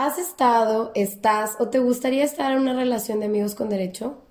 ¿Has estado, estás o te gustaría estar en una relación de amigos con derecho?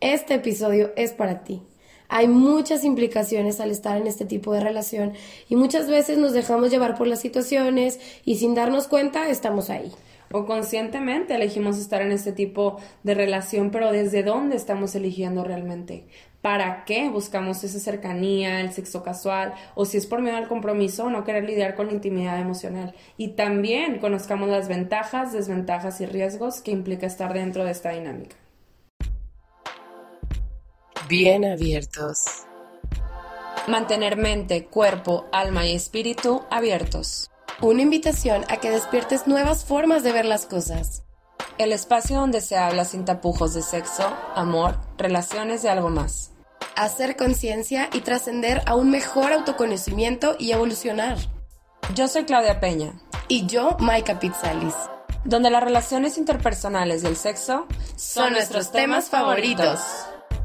Este episodio es para ti. Hay muchas implicaciones al estar en este tipo de relación y muchas veces nos dejamos llevar por las situaciones y sin darnos cuenta estamos ahí. O conscientemente elegimos estar en este tipo de relación, pero ¿desde dónde estamos eligiendo realmente? para qué buscamos esa cercanía, el sexo casual, o si es por miedo al compromiso, no querer lidiar con la intimidad emocional. Y también conozcamos las ventajas, desventajas y riesgos que implica estar dentro de esta dinámica. Bien abiertos. Mantener mente, cuerpo, alma y espíritu abiertos. Una invitación a que despiertes nuevas formas de ver las cosas. El espacio donde se habla sin tapujos de sexo, amor, relaciones y algo más hacer conciencia y trascender a un mejor autoconocimiento y evolucionar. Yo soy Claudia Peña. Y yo, Maika Pizzalis. Donde las relaciones interpersonales y el sexo son, nuestros temas favoritos.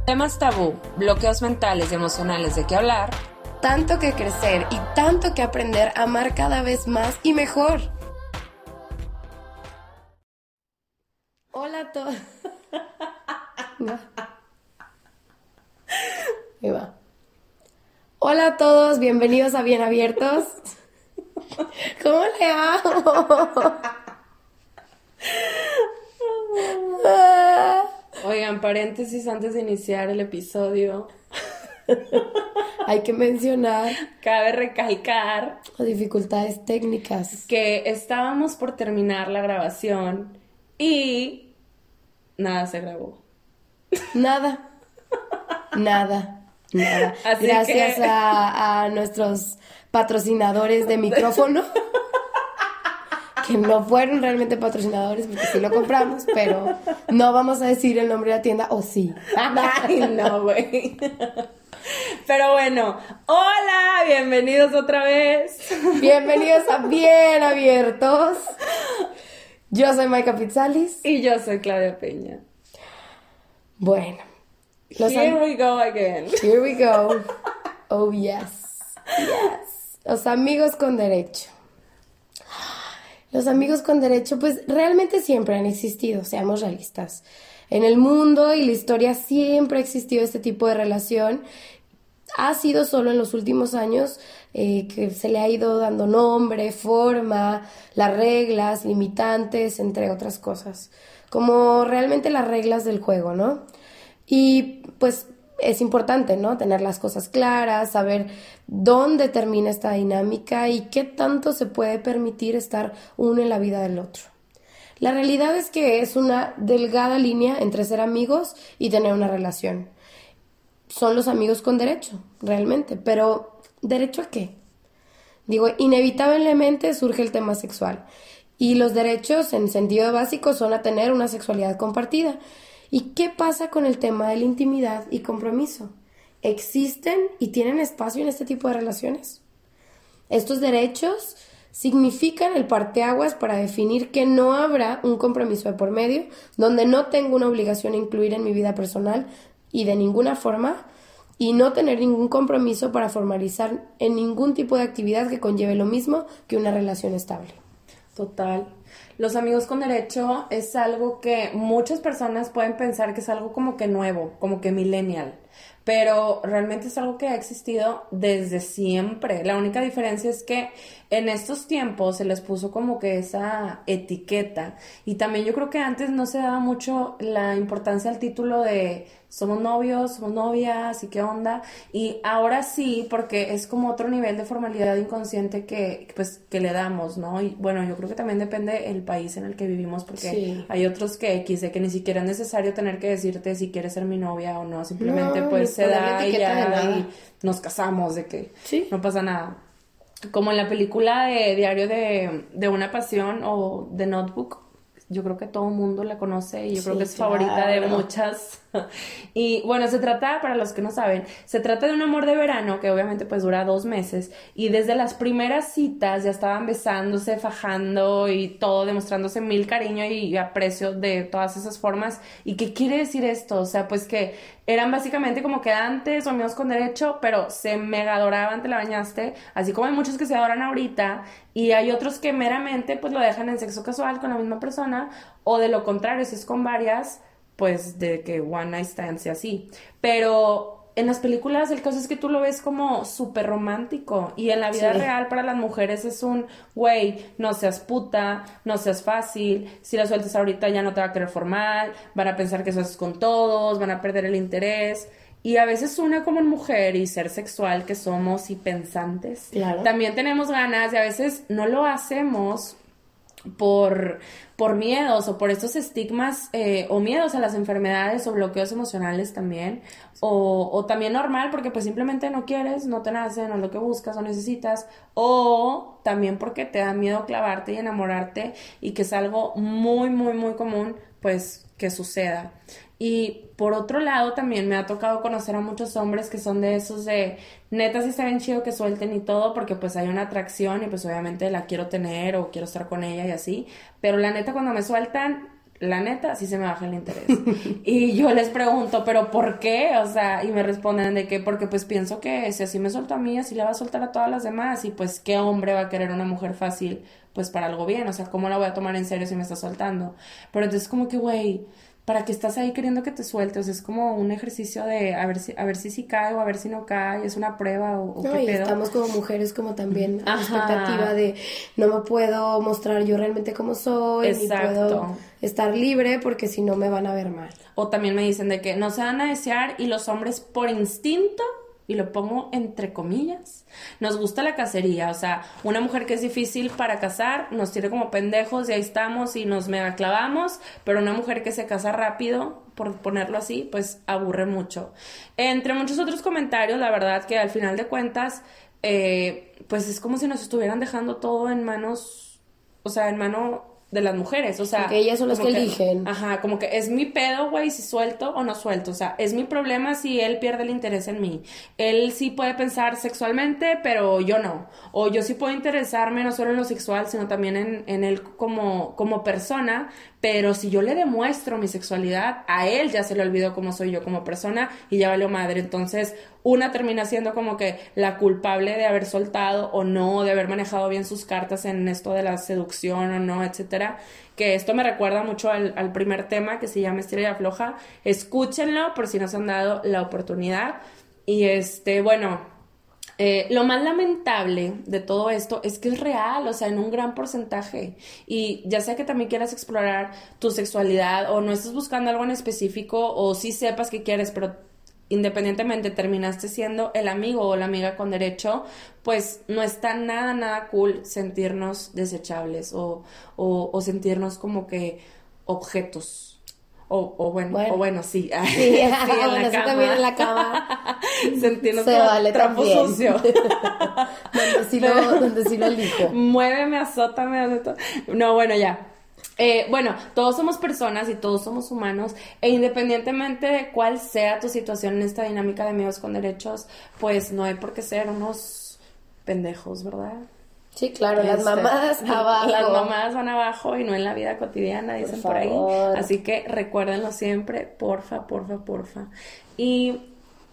Temas tabú, bloqueos mentales y emocionales de qué hablar. Tanto que crecer y tanto que aprender a amar cada vez más y mejor. Hola a todos. Hola a todos, bienvenidos a Bien Abiertos. ¿Cómo le hago? Oigan, paréntesis antes de iniciar el episodio. Hay que mencionar. Cabe recalcar. dificultades técnicas. Que estábamos por terminar la grabación y nada se grabó. Nada. Nada. Nada. Gracias a, nuestros patrocinadores de micrófono. que no fueron realmente patrocinadores porque sí lo compramos, pero no vamos a decir el nombre de la tienda o sí. Ay, no, güey. Pero bueno, hola, bienvenidos otra vez. Bienvenidos a Bien Abiertos. Yo soy Maika Pizzalis. Y yo soy Claudia Peña. Bueno, Here we go again. Here we go. Oh, yes. Yes. Los amigos con derecho. Los amigos con derecho, pues realmente siempre han existido, seamos realistas. En el mundo y la historia siempre ha existido este tipo de relación. Ha sido solo en los últimos años eh, que se le ha ido dando nombre, forma, las reglas, limitantes, entre otras cosas. Como realmente las reglas del juego, ¿no? Y pues es importante, ¿no? Tener las cosas claras, saber dónde termina esta dinámica y qué tanto se puede permitir estar uno en la vida del otro. La realidad es que es una delgada línea entre ser amigos y tener una relación. Son los amigos con derecho, realmente, pero ¿derecho a qué? Digo, inevitablemente surge el tema sexual y los derechos en sentido básico son a tener una sexualidad compartida ¿Y qué pasa con el tema de la intimidad y compromiso? ¿Existen y tienen espacio en este tipo de relaciones? Estos derechos significan el parteaguas para definir que no habrá un compromiso de por medio, donde no tengo una obligación a incluir en mi vida personal y de ninguna forma, y no tener ningún compromiso para formalizar en ningún tipo de actividad que conlleve lo mismo que una relación estable. Total. Los amigos con derecho es algo que muchas personas pueden pensar que es algo como que nuevo, como que millennial, pero realmente es algo que ha existido desde siempre. La única diferencia es que en estos tiempos se les puso como que esa etiqueta y también yo creo que antes no se daba mucho la importancia al título de somos novios, somos novias y qué onda. Y ahora sí, porque es como otro nivel de formalidad inconsciente que, pues, que le damos, ¿no? Y bueno, yo creo que también depende el país en el que vivimos, porque hay otros que X, de que ni siquiera es necesario tener que decirte si quieres ser mi novia o no, simplemente pues se da y ya y nos casamos, de que no pasa nada. Como en la película de Diario de, de una Pasión o de Notebook, yo creo que todo el mundo la conoce y yo creo que es favorita de muchas y bueno, se trata, para los que no saben, se trata de un amor de verano que obviamente pues dura dos meses y desde las primeras citas ya estaban besándose, fajando y todo, demostrándose mil cariño y aprecio de todas esas formas. ¿Y qué quiere decir esto? O sea, pues que eran básicamente como quedantes o amigos con derecho, pero se mega adoraban, te la bañaste, así como hay muchos que se adoran ahorita y hay otros que meramente pues lo dejan en sexo casual con la misma persona o de lo contrario, si es con varias pues de que one night stands y así. Pero en las películas el caso es que tú lo ves como súper romántico y en la vida real para las mujeres es un, güey, no seas puta, no seas fácil, si la sueltas ahorita ya no te va a querer formal, van a pensar que eso es con todos, van a perder el interés. Y a veces una como mujer y ser sexual que somos y pensantes, también tenemos ganas y a veces no lo hacemos por, por miedos o por estos estigmas eh, o miedos a las enfermedades o bloqueos emocionales también, o, también normal porque pues simplemente no quieres, no te nace, no es lo que buscas o necesitas, o también porque te da miedo clavarte y enamorarte y que es algo muy, muy, muy común pues que suceda. Y por otro lado, también me ha tocado conocer a muchos hombres que son de esos de, neta, si se ven chido que suelten y todo, porque pues hay una atracción y pues obviamente la quiero tener o quiero estar con ella y así. Pero la neta, cuando me sueltan, la neta, sí se me baja el interés. y yo les pregunto, ¿pero por qué? O sea, y me responden de que, porque pues pienso que si así me suelto a mí, así le va a soltar a todas las demás. Y pues, ¿qué hombre va a querer una mujer fácil? Pues para algo bien. O sea, ¿cómo la voy a tomar en serio si me está soltando? Pero entonces, como que, güey para que estás ahí queriendo que te sueltes. Es como un ejercicio de a ver si, a ver si sí cae o a ver si no cae, es una prueba o, no, y Estamos como mujeres como también la expectativa de no me puedo mostrar yo realmente como soy, ni puedo estar libre porque si no me van a ver mal. O también me dicen de que no se van a desear y los hombres por instinto y lo pongo entre comillas, nos gusta la cacería, o sea, una mujer que es difícil para casar, nos tiene como pendejos y ahí estamos y nos mega clavamos, pero una mujer que se casa rápido, por ponerlo así, pues aburre mucho. Entre muchos otros comentarios, la verdad que al final de cuentas, eh, pues es como si nos estuvieran dejando todo en manos, o sea, en mano de las mujeres, o sea... Que ellas son las que, eligen. Ajá, como que es mi pedo, güey, si suelto o no suelto, o sea, es mi problema si él pierde el interés en mí. Él sí puede pensar sexualmente, pero yo no. O yo sí puedo interesarme no solo en lo sexual, sino también en, en él como, como persona, pero si yo le demuestro mi sexualidad, a él ya se le olvidó cómo soy yo como persona y ya valió madre. Entonces, una termina siendo como que la culpable de haber soltado o no, de haber manejado bien sus cartas en esto de la seducción o no, etcétera. Que esto me recuerda mucho al, al primer tema que se llama Estrella Floja. Escúchenlo por si no se han dado la oportunidad. Y este, bueno, eh, lo más lamentable de todo esto es que es real, o sea, en un gran porcentaje. Y ya sea que también quieras explorar tu sexualidad o no estés buscando algo en específico o sí sepas que quieres, pero independientemente terminaste siendo el amigo o la amiga con derecho, pues no está nada, nada cool sentirnos desechables o, o sentirnos como que objetos o, o bueno, o bueno, sí. Sí, sí en la cama. también en la cama. Sentirnos Se vale trapo sucio. donde, sí lo, donde sí lo elijo. Muéveme, azótame. No, bueno, ya. Eh, bueno, todos somos personas y todos somos humanos e independientemente de cuál sea tu situación en esta dinámica de amigos con derechos, pues no hay por qué ser unos pendejos, ¿verdad? Sí, claro, las este, mamadas abajo. Las mamadas van abajo y no en la vida cotidiana, dicen por, por ahí. Así que recuérdenlo siempre, porfa, porfa, porfa. Y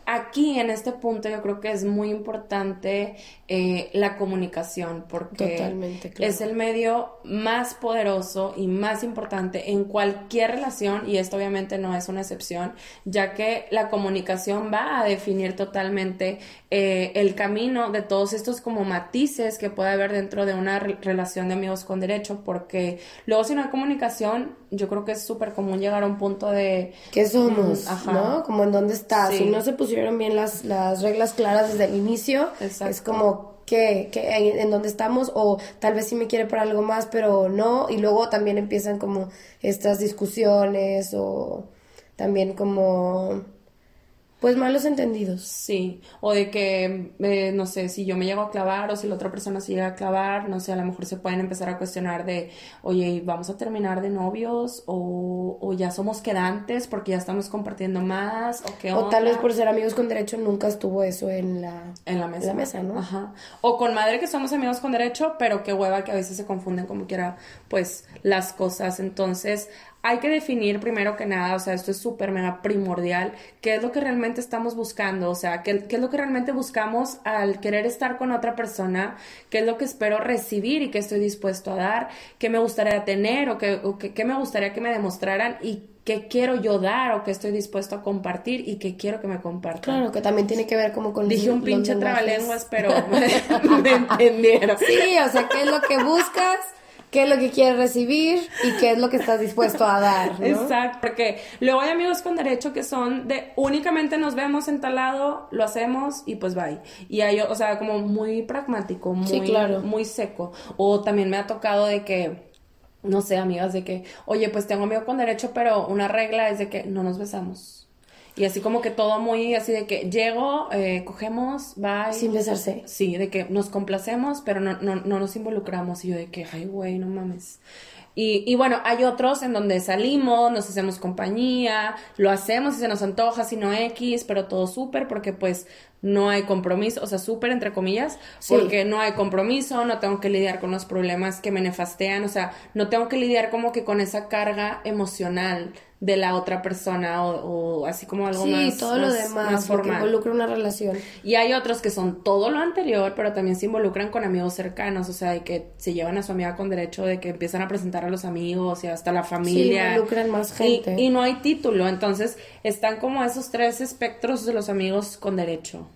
aquí en este punto yo creo que es muy importante eh, la comunicación porque es el medio más poderoso y más importante en cualquier relación y esto obviamente no es una excepción ya que la comunicación va a definir totalmente eh, el camino de todos estos como matices que puede haber dentro de una relación de amigos con derecho porque luego si no hay comunicación yo creo que es súper común llegar a un punto de ¿qué somos? ¿no? Como en dónde estás si no se pusieron bien las, las reglas claras desde el inicio. Es como que, en, dónde estamos o tal vez sí me quiere para algo más, pero no. Y luego también empiezan como estas discusiones o también como Pues malos entendidos. Sí, o de que, eh, no sé, si yo me llego a clavar o si la otra persona se llega a clavar, no sé, a lo mejor se pueden empezar a cuestionar de, oye, ¿vamos a terminar de novios? O, o ya somos quedantes porque ya estamos compartiendo más, o qué onda. O tal vez por ser amigos con derecho nunca estuvo eso en la, en la mesa. en la mesa, ¿no? Ajá. O con madre que somos amigos con derecho, pero qué hueva que a veces se confunden como quiera, pues, las cosas. Entonces, hay que definir primero que nada, o sea, esto es súper mega primordial, qué es lo que realmente estamos buscando, o sea, qué, qué, es lo que realmente buscamos al querer estar con otra persona, qué es lo que espero recibir y qué estoy dispuesto a dar, qué me gustaría tener o qué, o qué, qué me gustaría que me demostraran y qué quiero yo dar o qué estoy dispuesto a compartir y qué quiero que me compartan. Claro, que también tiene que ver como con Dije un pinche trabalenguas, pero me, me entendieron. Sí, o sea, qué es lo que buscas qué es lo que quieres recibir y qué es lo que estás dispuesto a dar. ¿no? Exacto, porque luego hay amigos con derecho que son de únicamente nos vemos en tal lado, lo hacemos y pues bye. Y hay, o sea, como muy pragmático, muy, sí, claro. muy seco. O también me ha tocado de que no sé, amigas, de que, oye, pues tengo amigo con derecho, pero una regla es de que no nos besamos. Y así como que todo muy así de que llego, eh, cogemos, bye. Sin besarse. Sí, de que nos complacemos, pero no, no, no nos involucramos. Y yo de que, ay, güey, no mames. Y, y, bueno, hay otros en donde salimos, nos hacemos compañía, lo hacemos si se nos antoja, si no X, pero todo súper porque pues no hay compromiso, o sea, súper entre comillas, Sí. porque no hay compromiso, no tengo que lidiar con los problemas que me nefastean, o sea, no tengo que lidiar como que con esa carga emocional de la otra persona o, o así como algo sí, más, todo lo más- demás, más lo que formal. involucra una relación. Y hay otros que son todo lo anterior, pero también se involucran con amigos cercanos, o sea, de que se llevan a su amiga con derecho, de que empiezan a presentar a los amigos y hasta la familia. involucran más Y- gente. Y, no hay título, entonces están como esos tres espectros de los amigos con derecho.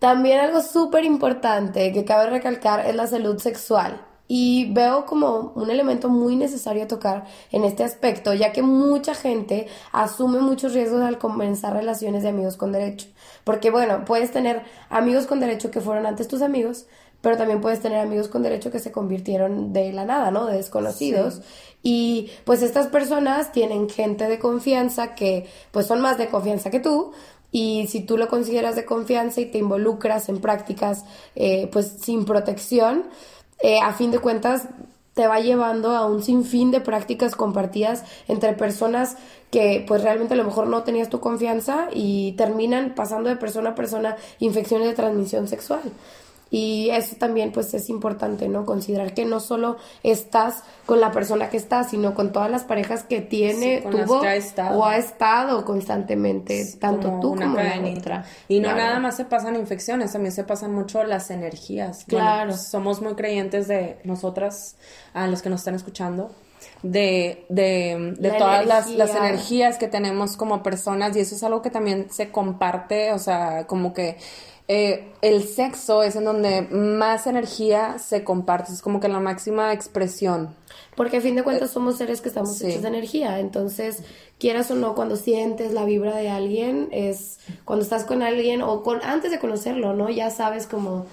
También algo súper importante que cabe recalcar es la salud sexual. Y veo como un elemento muy necesario a tocar en este aspecto, ya que mucha gente asume muchos riesgos al comenzar relaciones de amigos con derecho. Porque bueno, puedes tener amigos con derecho que fueron antes tus amigos, pero también puedes tener amigos con derecho que se convirtieron de la nada, ¿no? De desconocidos. Y pues estas personas tienen gente de confianza que pues son más de confianza que tú. Y si tú lo consideras de confianza y te involucras en prácticas eh, pues sin protección, eh, a fin de cuentas te va llevando a un sinfín de prácticas compartidas entre personas que pues realmente a lo mejor no tenías tu confianza y terminan pasando de persona a persona infecciones de transmisión sexual. Y eso también pues es importante, ¿no? Considerar que no solo estás con la persona que estás, sino con todas las parejas que tiene, Sí, tuvo que ha o ha estado constantemente, tanto como tú una como la otra. Y no Claro. nada más se pasan infecciones, también se pasan mucho las energías. Bueno, Claro. somos muy creyentes de nosotras, a los que nos están escuchando, de, de, de La todas las, las energías que tenemos como personas y eso es algo que también se comparte, o sea, como que eh, el sexo es en donde más energía se comparte, es como que la máxima expresión. Porque a fin de cuentas somos seres que estamos sí. hechos de energía. Entonces, quieras o no, cuando sientes la vibra de alguien, es cuando estás con alguien o con antes de conocerlo, ¿no? Ya sabes como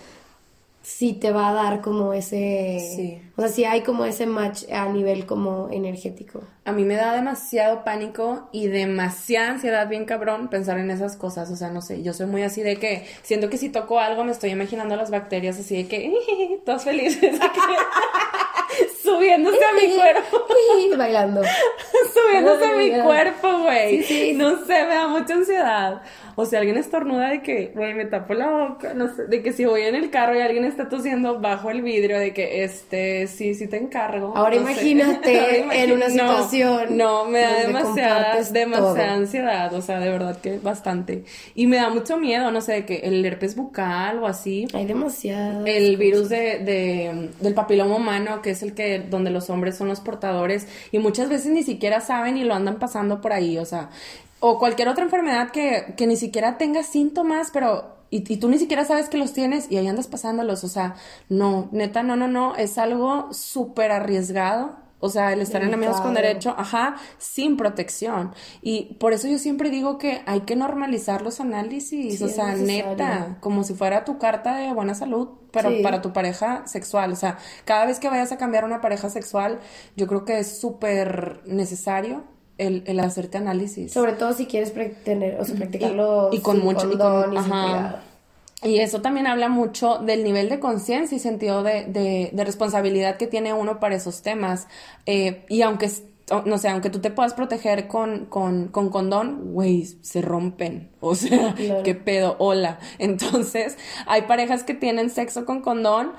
si te va a dar como ese... Sí. O sea, si hay como ese match a nivel como energético. A mí me da demasiado pánico y demasiada ansiedad, bien cabrón, pensar en esas cosas. O sea, no sé, yo soy muy así de que siento que si toco algo me estoy imaginando las bacterias así de que todos felices, subiéndose a mi cuerpo, Bailando. subiéndose a mi cuerpo, güey. Sí, sí. No sé, me da mucha ansiedad. O sea, alguien estornuda de que, güey, me tapo la boca, no sé, de que si voy en el carro y alguien está tosiendo bajo el vidrio, de que, este, sí, sí te encargo. Ahora no imagínate Ahora en una situación No, me da demasiada, demasiada todo. ansiedad, o sea, de verdad que bastante. Y me da mucho miedo, no sé, de que el herpes bucal o así. Hay demasiado. El virus de, de- del papiloma humano, que es el que, donde los hombres son los portadores, y muchas veces ni siquiera saben y lo andan pasando por ahí, o sea, o cualquier otra enfermedad que, que ni siquiera tenga síntomas, pero, y, y tú ni siquiera sabes que los tienes y ahí andas pasándolos, o sea, no, neta, no, no, no, es algo súper arriesgado. O sea, el estar en amigos con derecho, ajá, sin protección. Y por eso yo siempre digo que hay que normalizar los análisis, Sí, o sea, neta, como si fuera tu carta de buena salud, pero Sí. para tu pareja sexual. O sea, cada vez que vayas a cambiar una pareja sexual, yo creo que es súper necesario el, el hacerte análisis. Sobre todo si quieres tener, o sea, practicarlo y con sin mucho- y con- y sin ajá. cuidado. Y eso también habla mucho del nivel de conciencia y sentido de, de- de responsabilidad que tiene uno para esos temas. Eh, y aunque, no sé, aunque tú te puedas proteger con, con, con condón, güey, se rompen. O sea, Claro. qué pedo, hola. Entonces, hay parejas que tienen sexo con condón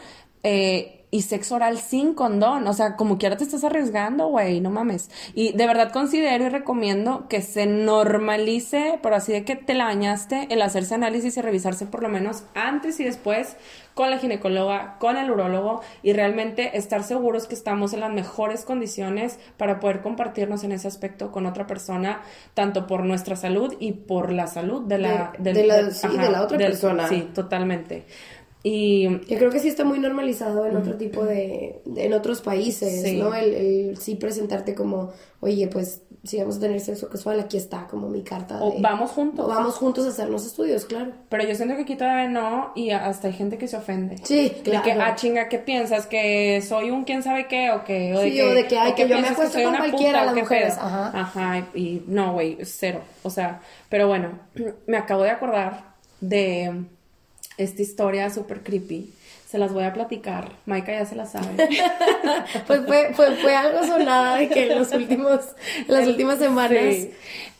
eh, y sexo oral sin condón. O sea, como quiera te estás arriesgando, güey, no mames. Y de verdad considero y recomiendo que se normalice, por así de que te la bañaste, el hacerse análisis y revisarse por lo menos antes y después con la ginecóloga, con el urólogo y realmente estar seguros que estamos en las mejores condiciones para poder compartirnos en ese aspecto con otra persona, tanto por nuestra salud y por la salud de la, De- de la- sí, de la otra persona. Sí, totalmente. Y Yo creo que sí está muy normalizado en otro tipo de, de- en otros países, Sí. ¿no? El, el sí presentarte como, oye, pues si vamos a tener sexo casual, aquí está como mi carta o de... vamos juntos. o vamos juntos a hacernos estudios, claro. Pero yo siento que aquí todavía no, y hasta hay gente que se ofende. Sí, De claro. que, ah, chinga, ¿qué piensas? ¿Que soy un quién sabe qué? ¿O que, o de Sí, que, o de que, ay, que yo me acuesto con cualquiera, puta, o las mujeres. pedo? Ajá. Ajá, y no, güey, cero. O sea, pero bueno, me acabo de acordar de esta historia súper creepy. Se las voy a platicar. Maika ya se la sabe. Pues fue, fue, fue algo sonada de que en los últimos, las últimas semanas... Sí.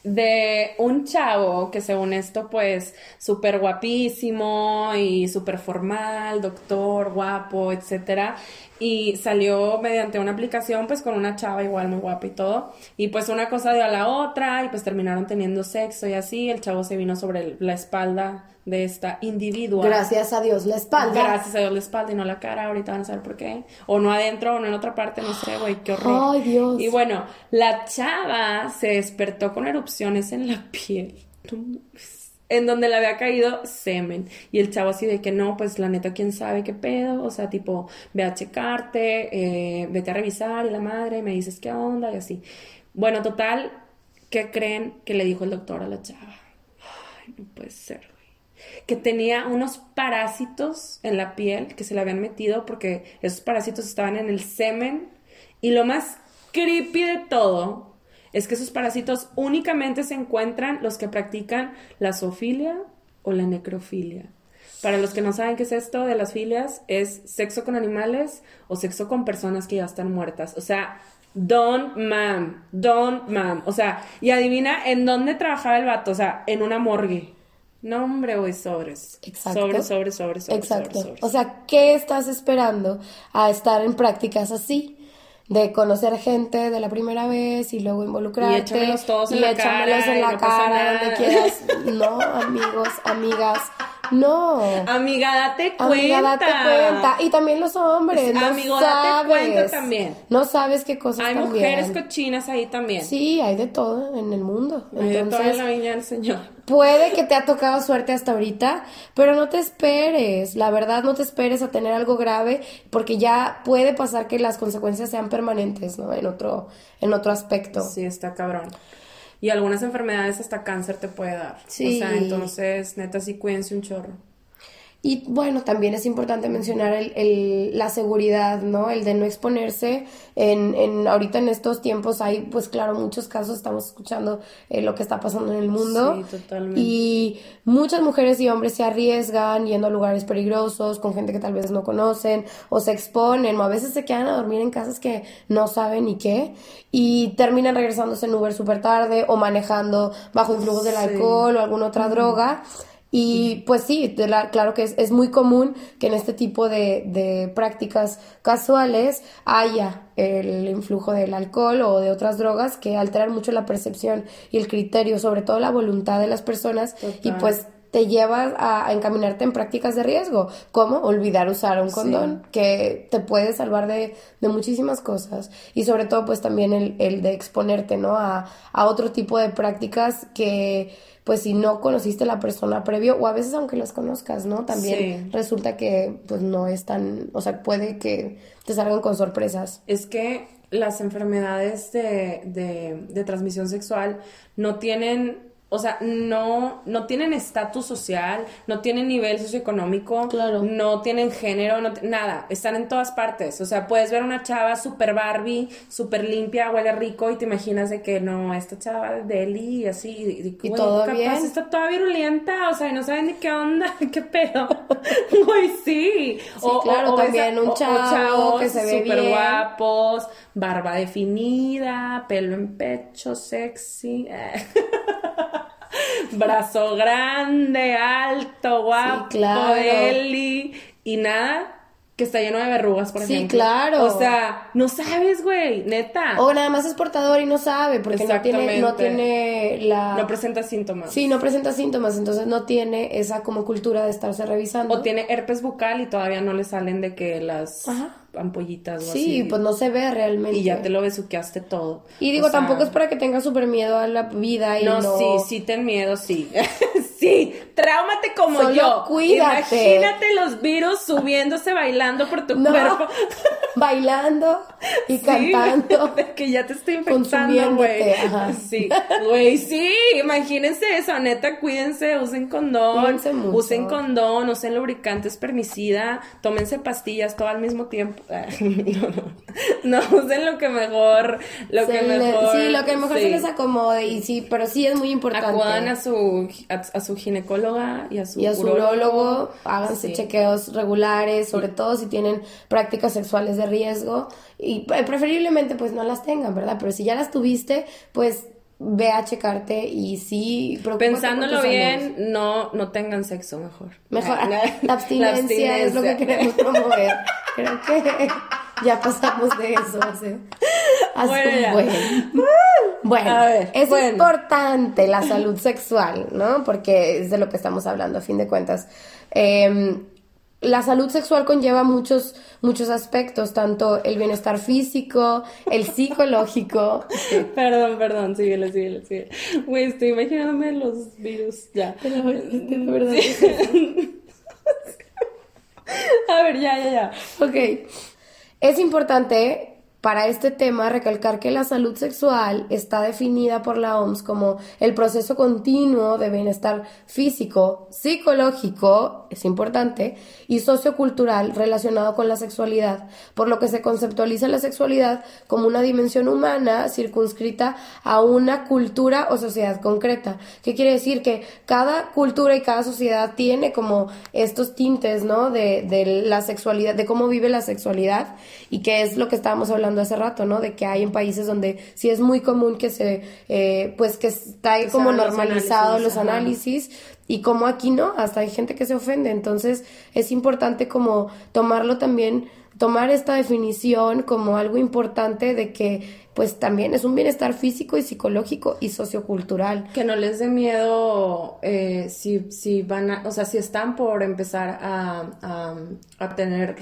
De un chavo que según esto, pues, súper guapísimo y súper formal, doctor, guapo, etcétera. Y salió mediante una aplicación, pues, con una chava igual muy guapa y todo. Y pues una cosa dio a la otra y pues terminaron teniendo sexo y así. El chavo se vino sobre el- la espalda de esta individua. Gracias a Dios, la espalda. Gracias a Dios la espalda y no la cara, ahorita van a saber por qué. O no adentro o no en otra parte, no sé, güey, qué horror. Ay, Dios. Y bueno, la chava se despertó con erupciones en la piel. No. En donde le había caído semen. Y el chavo así de que no, pues la neta, quién sabe qué pedo. O sea, tipo, ve a checarte, eh, vete a revisar y la madre, me dices qué onda y así. Bueno, total, ¿qué creen que le dijo el doctor a la chava? Ay, no puede ser, güey que tenía unos parásitos en la piel que se le habían metido porque esos parásitos estaban en el semen. Y lo más creepy de todo es que esos parásitos únicamente se encuentran los que practican la zoofilia o la necrofilia. Para los que no saben qué es esto de las filias, es sexo con animales o sexo con personas que ya están muertas. O sea, don't mam, don't mam. O sea, y adivina en dónde trabajaba el vato, o sea, en una morgue. No, hombre, güey, sobres. Exacto. Sobres, sobres, sobres, sobres. Exacto. sobres, sobres. O sea, ¿qué estás esperando a estar en prácticas así? De conocer gente de la primera vez y luego involucrarte. Y échamelos todos en y la cara en la no cara, donde quieras. No, amigos, amigas. No. Amiga, date cuenta. Amiga, date cuenta. Y también los hombres. No Amigo, date sabes. cuenta también. No sabes qué cosas Hay también. mujeres cochinas ahí también. Sí, hay de todo en el mundo. Hay de toda Entonces, la viña del Señor. Puede que te ha tocado suerte hasta ahorita, pero no te esperes, la verdad no te esperes a tener algo grave, porque ya puede pasar que las consecuencias sean permanentes, ¿no? En otro, en otro aspecto. Sí, está cabrón. Y algunas enfermedades hasta cáncer te puede dar. Sí. O sea, entonces, neta, sí cuídense un chorro. Y bueno, también es importante mencionar el, el- la seguridad, ¿no? El de no exponerse. En, en, ahorita en estos tiempos hay, pues claro, muchos casos, estamos escuchando eh, lo que está pasando en el mundo. Sí, totalmente. Y muchas mujeres y hombres se arriesgan yendo a lugares peligrosos con gente que tal vez no conocen o se exponen o a veces se quedan a dormir en casas que no saben ni qué y terminan regresándose en Uber súper tarde o manejando bajo influjos del Sí. alcohol o alguna otra droga. Y pues sí, de la- claro que es, es muy común que en este tipo de, de prácticas casuales haya el influjo del alcohol o de otras drogas que alteran mucho la percepción y el criterio, sobre todo la voluntad de las personas y pues te llevas a, a encaminarte en prácticas de riesgo, como olvidar usar un condón, que te puede salvar de, de muchísimas cosas. Y sobre todo, pues también el, el de exponerte, ¿no? A, a otro tipo de prácticas que, pues si no conociste a la persona previo, o a veces aunque las conozcas, ¿no? También Sí. resulta que, pues no es tan, o sea, puede que te salgan con sorpresas. Es que las enfermedades de, de, de transmisión sexual no tienen o sea, no, no tienen estatus social, no tienen nivel socioeconómico, Claro. no tienen género, no nada, están en todas partes. O sea, puedes ver una chava super Barbie, súper limpia, huele rico y te imaginas de que no, esta chava de Delhi y así, y, y, ¿Y güey, todo capaz bien? está toda virulenta, o sea, y no saben ni qué onda, qué pedo. Güey, sí. claro, también un o- o chavo chavos que se ve bien. guapos, barba definida, pelo en pecho, sexy. eh. Brazo grande, alto, guapo, claro. Eli, y nada, que está lleno de verrugas, por Sí, ejemplo. claro. O sea, no sabes, güey, neta. O nada más es portador y no sabe, porque no tiene, no tiene la... no presenta síntomas. Sí, no presenta síntomas, entonces no tiene esa como cultura de estarse revisando. O tiene herpes bucal y todavía no le salen de que las Ajá. Ampollitas o Sí, así. pues no se ve realmente. Y ya te lo besuqueaste todo. Y digo, O sea, tampoco es para que tengas súper miedo a la vida y no... No, sí, sí, ten miedo, sí. sí, tráumate como Solo yo. cuídate. Imagínate los virus subiéndose bailando por tu No, cuerpo. bailando y Sí, cantando. que ya te estoy infectando, güey. Sí, güey, sí, imagínense eso, neta, cuídense, usen condón, Cuídense mucho. usen condón, usen lubricante espermicida, tómense pastillas todo al mismo tiempo. no, no, no, usen lo que mejor, lo Se que le- mejor. sí, lo que mejor se les acomode y sí, pero sí es muy importante. Acudan a su, a, a su ginecóloga y a su y a su urólogo, háganse Sí. chequeos regulares, sobre todo si tienen prácticas sexuales de riesgo y eh, preferiblemente pues no las tengan, ¿verdad? Pero si ya las tuviste, pues ve a checarte y sí, Pensándolo bien, no, no tengan sexo mejor. Mejor, la abstinencia es lo que queremos promover. Creo que ya pasamos de eso hace, hace Bueno, un ya. buen. Bueno, ver, es bueno. importante la salud sexual, ¿no? Porque es de lo que estamos hablando a fin de cuentas. Eh, la salud sexual conlleva muchos, muchos aspectos, tanto el bienestar físico, el psicológico. Perdón, perdón, síguele, síguele, síguele. Güey, estoy imaginándome los virus ya. Pero, de verdad, A ver, ya, ya, ya. Ok. Es importante para este tema recalcar que la salud sexual está definida por la OMS como el proceso continuo de bienestar físico, psicológico, es importante, y sociocultural relacionado con la sexualidad, por lo que se conceptualiza la sexualidad como una dimensión humana circunscrita a una cultura o sociedad concreta. ¿Qué quiere decir? Que cada cultura y cada sociedad tiene como estos tintes, ¿no? De, de la sexualidad, de cómo vive la sexualidad y que es lo que estábamos hablando hace rato, ¿no? De que hay en países donde sí es muy común que se, eh, pues que está ahí como hagan los normalizado análisis, los análisis y como aquí no, hasta hay gente que se ofende, entonces es importante como tomarlo también, tomar esta definición como algo importante de que pues también es un bienestar físico y psicológico y sociocultural. Que no les dé miedo eh, si, si van a, o sea, si están por empezar a, a, a tener,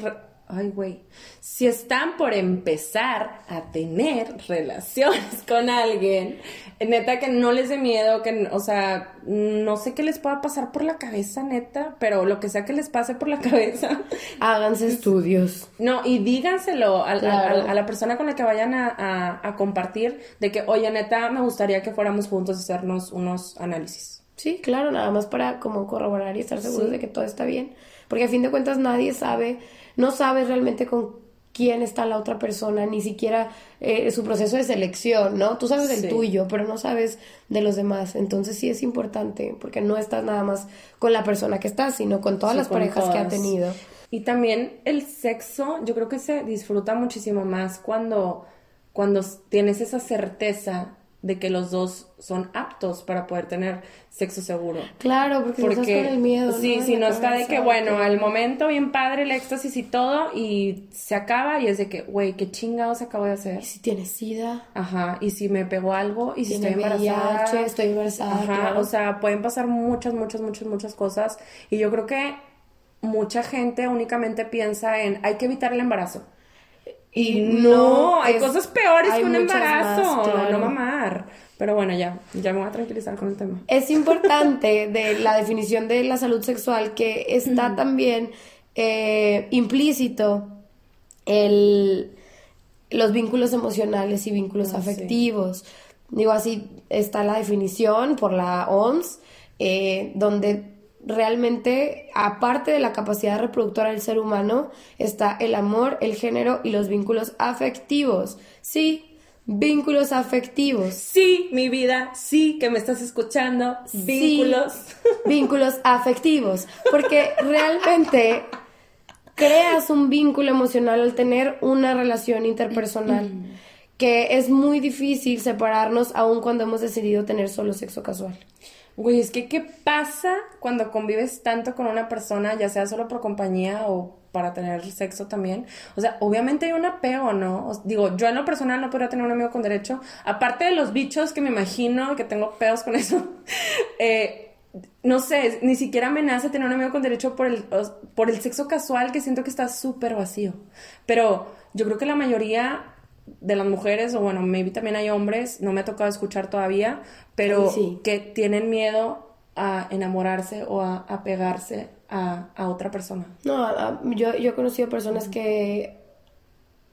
ay, güey, si están por empezar a tener relaciones con alguien, neta que no les dé miedo, que, o sea, no sé qué les pueda pasar por la cabeza, neta, pero lo que sea que les pase por la cabeza, Háganse estudios. no, y díganselo Claro. a, la persona con la que vayan a, compartir de que, oye, neta, me gustaría que fuéramos juntos a hacernos unos análisis. Sí, claro, nada más para como corroborar y estar seguros Sí. de que todo está bien. Porque a fin de cuentas nadie sabe, no sabe realmente con quién está la otra persona, ni siquiera eh, su proceso de selección, ¿no? Tú sabes del Sí. tuyo, pero no sabes de los demás. Entonces sí es importante, porque no estás nada más con la persona que estás, sino con todas Sí, las con parejas que ha tenido. Y también el sexo, yo creo que se disfruta muchísimo más cuando, cuando tienes esa certeza de que los dos son aptos para poder tener sexo seguro. Claro, porque, no estás Porque con el miedo. sí, ¿no? si no está de que, bueno, al momento bien padre el éxtasis y todo, y se acaba y es de que, güey, qué chingados acabo de hacer. ¿Y si tienes sida? Ajá, y si me pegó algo, y si estoy embarazada. VIH, estoy embarazada, Ajá, claro. o sea, pueden pasar muchas, muchas, muchas, muchas cosas. Y yo creo que mucha gente únicamente piensa en hay que evitar el embarazo. Y no, hay es- cosas peores hay que un embarazo, más, claro. no mamar. Pero bueno, ya, ya me voy a tranquilizar con el tema. Es importante de la definición de la salud sexual que está también eh, implícito el, los vínculos emocionales y vínculos Ah, sí. afectivos. Digo, así está la definición por la OMS, eh, donde realmente, aparte de la capacidad reproductora del ser humano, está el amor, el género y los vínculos afectivos. Sí, vínculos afectivos. Sí, mi vida, sí, que me estás escuchando. Vínculos. vínculos afectivos. Porque realmente creas un vínculo emocional al tener una relación interpersonal. Que es muy difícil separarnos aun cuando hemos decidido tener solo sexo casual. Güey, es que ¿qué pasa cuando convives tanto con una persona, ya sea solo por compañía o para tener sexo también? O sea, obviamente hay un apego, ¿no? digo, yo en lo personal no podría tener un amigo con derecho, aparte de los bichos que me imagino que tengo pedos con eso, eh, no sé, ni siquiera me nace tener un amigo con derecho por el, por el sexo casual que siento que está súper vacío. Pero yo creo que la mayoría de las mujeres, o bueno, maybe también hay hombres, no me ha tocado escuchar todavía, pero que tienen miedo a enamorarse o a, a pegarse a, a, otra persona. No, yo, yo he conocido personas que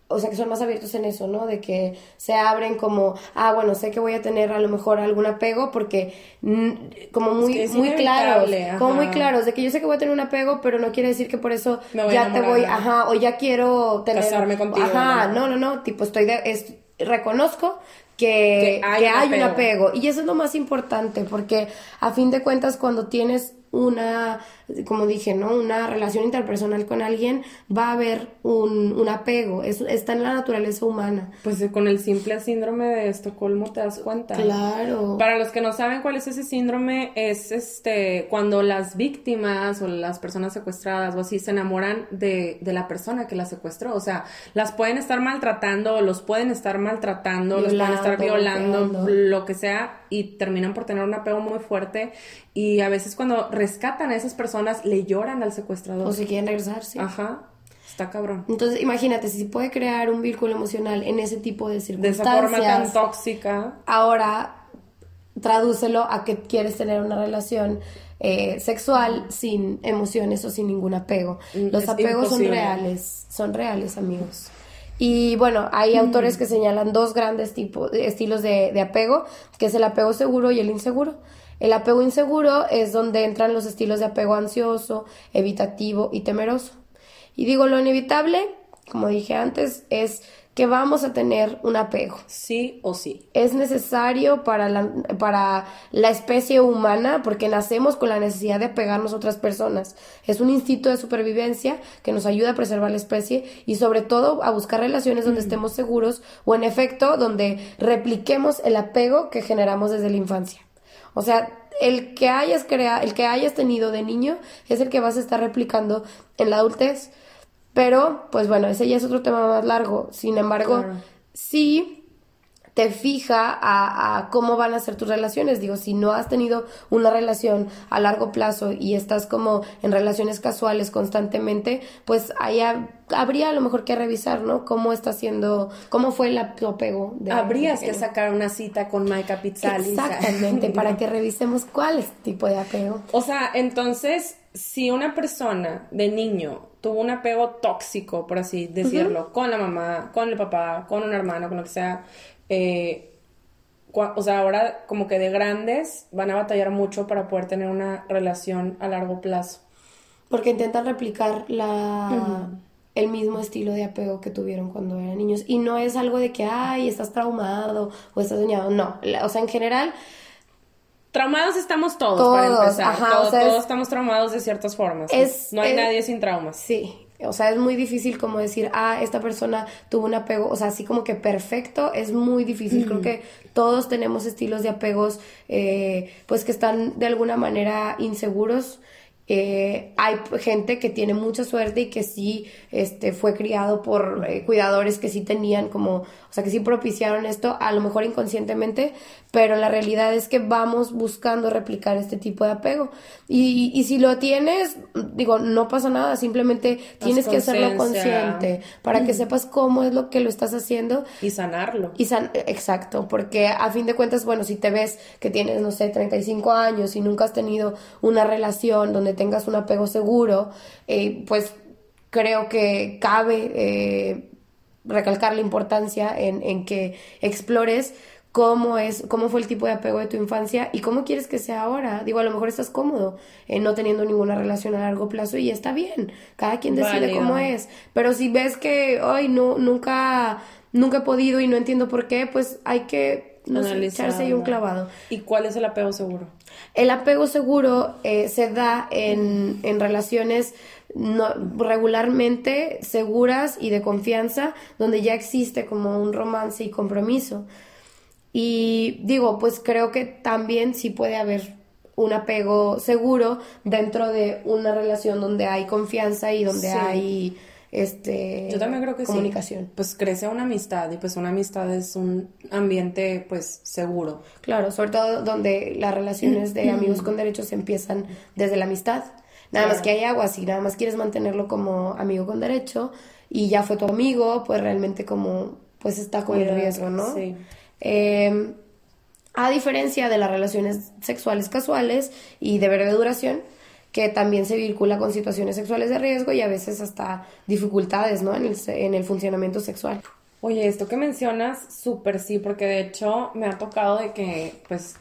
o sea, que son más abiertos en eso, ¿no? De que se abren como, ah, bueno, sé que voy a tener a lo mejor algún apego porque como muy muy claros, como muy claros de que yo sé que voy a tener un apego, pero no quiere decir que por eso ya te voy, ajá, o ya quiero tener casarme contigo. Ajá, no, no, no, tipo estoy de es, reconozco que, hay, un apego. Y eso es lo más importante, porque a fin de cuentas cuando tienes una, como dije, ¿no? Una relación interpersonal con alguien, va a haber un, un apego, es, está en la naturaleza humana. Pues con el simple síndrome de Estocolmo te das cuenta. Claro. Para los que no saben cuál es ese síndrome, es este cuando las víctimas o las personas secuestradas o así se enamoran de, de la persona que las secuestró. O sea, las pueden estar maltratando, los pueden estar maltratando, los pueden estar violando, lo que sea, y terminan por tener un apego muy fuerte. Y a veces cuando rescatan a esas personas, le lloran al secuestrador. O si quieren regresar, sí. Ajá. Está cabrón. Entonces, imagínate, si se puede crear un vínculo emocional en ese tipo de circunstancias. De esa forma tan tóxica. Ahora, tradúcelo a que quieres tener una relación eh, sexual sin emociones o sin ningún apego. Mm, Los apegos son reales, son reales, amigos. Y bueno, hay mm. autores que señalan dos grandes tipos, estilos de, de apego, que es el apego seguro y el inseguro. El apego inseguro es donde entran los estilos de apego ansioso, evitativo y temeroso. Y digo, lo inevitable, como dije antes, es que vamos a tener un apego. Sí o sí. Es necesario para la, para la especie humana porque nacemos con la necesidad de apegarnos a otras personas. Es un instinto de supervivencia que nos ayuda a preservar la especie y sobre todo a buscar relaciones donde estemos seguros o en efecto donde repliquemos el apego que generamos desde la infancia. O sea, el que hayas creado, el que hayas tenido de niño es el que vas a estar replicando en la adultez. Pero, pues bueno, ese ya es otro tema más largo. Sin embargo, sí te fija a, cómo van a ser tus relaciones. Digo, si no has tenido una relación a largo plazo y estás como en relaciones casuales constantemente, pues ahí habría a lo mejor que revisar, ¿no? Cómo está haciendo, cómo fue el apego. De, Habrías que sacar una cita con Maika Pizzali. Exactamente, para que revisemos cuál es tipo de apego. O sea, entonces, si una persona de niño tuvo un apego tóxico, por así decirlo, con la mamá, con el papá, con un hermano, con lo que sea, eh, o sea, ahora como que de grandes van a batallar mucho para poder tener una relación a largo plazo. Porque intentan replicar la, el mismo estilo de apego que tuvieron cuando eran niños. Y no es algo de que, ay, estás traumado o estás dañado. No, o sea, en general... Traumados estamos todos, para empezar. todos, estamos traumados de ciertas formas. no hay nadie sin traumas. Sí, o sea, es muy difícil como decir, ah, esta persona tuvo un apego, o sea, así como que perfecto, es muy difícil. Creo que todos tenemos estilos de apegos, eh, pues que están de alguna manera inseguros eh, hay gente que tiene mucha suerte y que sí este, fue criado por eh, cuidadores que sí tenían como, o sea, que sí propiciaron esto, a lo mejor inconscientemente, pero la realidad es que vamos buscando replicar este tipo de apego. Y, y si lo tienes, digo, no pasa nada, simplemente tienes que hacerlo consciente para que sepas cómo es lo que lo estás haciendo. Y sanarlo. Y san Exacto, porque a fin de cuentas, bueno, si te ves que tienes, no sé, 35 años y nunca has tenido una relación donde tengas un apego seguro, eh, pues creo que cabe eh, recalcar la importancia en, en que explores cómo es, cómo fue el tipo de apego de tu infancia y cómo quieres que sea ahora. Digo, a lo mejor estás cómodo en no teniendo ninguna relación a largo plazo y está bien. Cada quien decide cómo es. Pero si ves que hoy no, nunca, nunca he podido y no entiendo por qué, pues hay que no echarse ahí un clavado. ¿Y cuál es el apego seguro? El apego seguro eh, se da en, en relaciones no, regularmente seguras y de confianza, donde ya existe como un romance y compromiso. Y digo, pues creo que también sí puede haber un apego seguro dentro de una relación donde hay confianza y donde hay este yo también creo que comunicación. Pues crece una amistad y pues una amistad es un ambiente pues seguro. Claro sobre todo donde las relaciones de amigos con derechos empiezan desde la amistad. Nada más que hay agua, si nada más quieres mantenerlo como amigo con derecho y ya fue tu amigo, pues realmente como, pues está con el riesgo, ¿no? Sí. Em, a diferencia de las relaciones sexuales casuales y de breve duración, que también se vincula con situaciones sexuales de riesgo y a veces hasta dificultades, ¿no? En el, en el funcionamiento sexual. Oye, esto que mencionas, súper sí, porque de hecho me ha tocado de que, pues,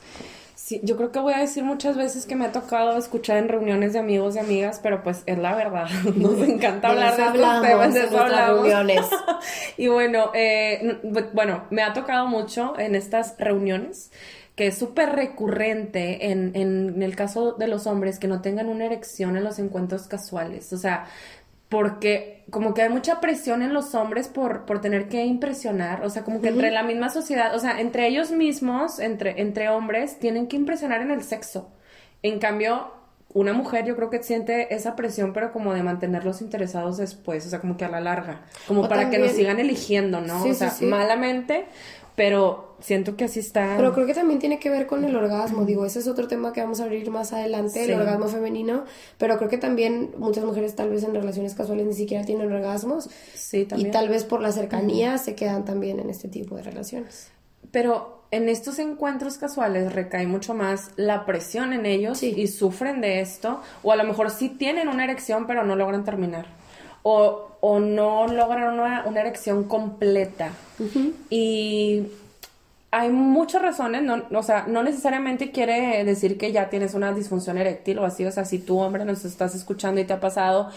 Sí, yo creo que voy a decir muchas veces que me ha tocado escuchar en reuniones de amigos y amigas, pero pues es la verdad. Nos encanta hablar de estos temas, de eso reuniones. y bueno, eh, bueno, me ha tocado mucho en estas reuniones que es súper recurrente en, en, el caso de los hombres que no tengan una erección en los encuentros casuales. O sea, porque como que hay mucha presión en los hombres por, por tener que impresionar, o sea, como que entre la misma sociedad, o sea, entre ellos mismos, entre, entre hombres, tienen que impresionar en el sexo. En cambio, una mujer yo creo que siente esa presión, pero como de mantenerlos interesados después, o sea, como que a la larga, como para que nos sigan eligiendo, ¿no? o sea, malamente, pero siento que así está. Pero creo que también tiene que ver con el orgasmo, digo, ese es otro tema que vamos a abrir más adelante, el orgasmo femenino, pero creo que también muchas mujeres tal vez en relaciones casuales ni siquiera tienen orgasmos. Sí, también. Y tal vez por la cercanía se quedan también en este tipo de relaciones. Pero en estos encuentros casuales recae mucho más la presión en ellos y sufren de esto, o a lo mejor sí tienen una erección pero no logran terminar o, no logran una, erección completa. Y hay muchas razones, no, o sea, no necesariamente quiere decir que ya tienes una disfunción eréctil o así, o sea, si tú, hombre, nos estás escuchando y te ha pasado,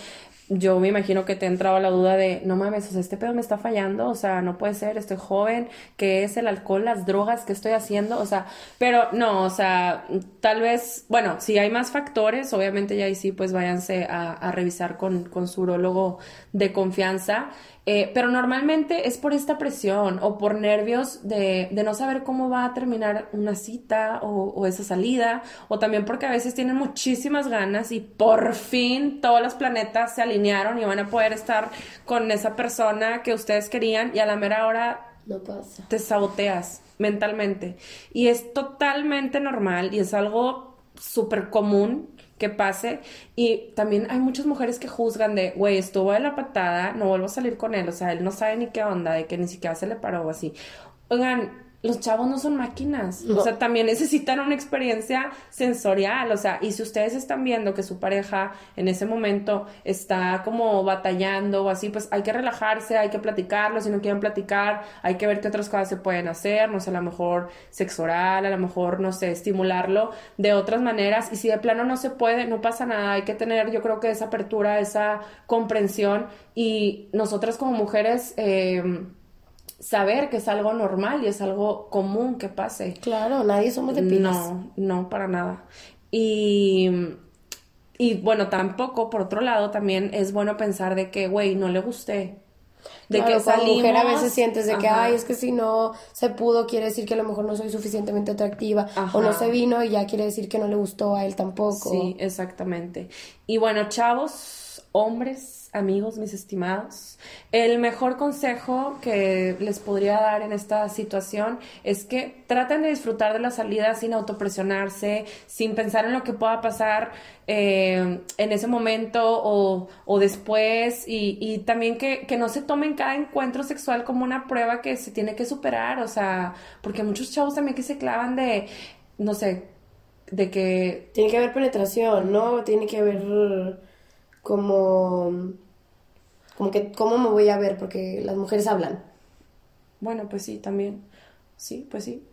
yo me imagino que te ha entrado la duda de, no mames, o sea, este pedo me está fallando, o sea, no puede ser, estoy joven, ¿qué es el alcohol, las drogas que estoy haciendo? O sea, pero no, o sea, tal vez, bueno, si hay más factores, obviamente ya ahí sí, pues váyanse a, a revisar con, con su urólogo de confianza. Eh, pero normalmente es por esta presión o por nervios de, de no saber cómo va a terminar una cita o, o, esa salida, o también porque a veces tienen muchísimas ganas y por fin todos los planetas se alinearon y van a poder estar con esa persona que ustedes querían y a la mera hora no pasa. te saboteas mentalmente. Y es totalmente normal y es algo súper común que pase. Y también hay muchas mujeres que juzgan de, güey, estuvo de la patada, no vuelvo a salir con él, o sea, él no sabe ni qué onda, de que ni siquiera se le paró o así. Oigan, los chavos no son máquinas, o sea, también necesitan una experiencia sensorial, o sea, y si ustedes están viendo que su pareja en ese momento está como batallando o así, pues hay que relajarse, hay que platicarlo, si no quieren platicar, hay que ver qué otras cosas se pueden hacer, no sé, a lo mejor sexo oral, a lo mejor, no sé, estimularlo de otras maneras, y si de plano no se puede, no pasa nada, hay que tener, yo creo que esa apertura, esa comprensión, y nosotras como mujeres, eh, saber que es algo normal y es algo común que pase. Claro, nadie somos de pilas. No, no, para nada. Y, y bueno, tampoco, por otro lado, también es bueno pensar de que, güey, no le gusté. De que salimos... mujer a veces sientes de que, ay, es que si no se pudo, quiere decir que a lo mejor no soy suficientemente atractiva. O no se vino y ya quiere decir que no le gustó a él tampoco. Sí, exactamente. Y bueno, chavos, hombres, amigos, mis estimados, el mejor consejo que les podría dar en esta situación es que traten de disfrutar de la salida sin autopresionarse, sin pensar en lo que pueda pasar eh, en ese momento o, después. Y, también que, que, no se tomen cada encuentro sexual como una prueba que se tiene que superar, o sea, porque muchos chavos también que se clavan de, no sé, de que... Tiene que haber penetración, ¿no? Tiene que haber como, como que, ¿cómo me voy a ver? Porque las mujeres hablan. Bueno, pues sí, también. Sí, pues sí.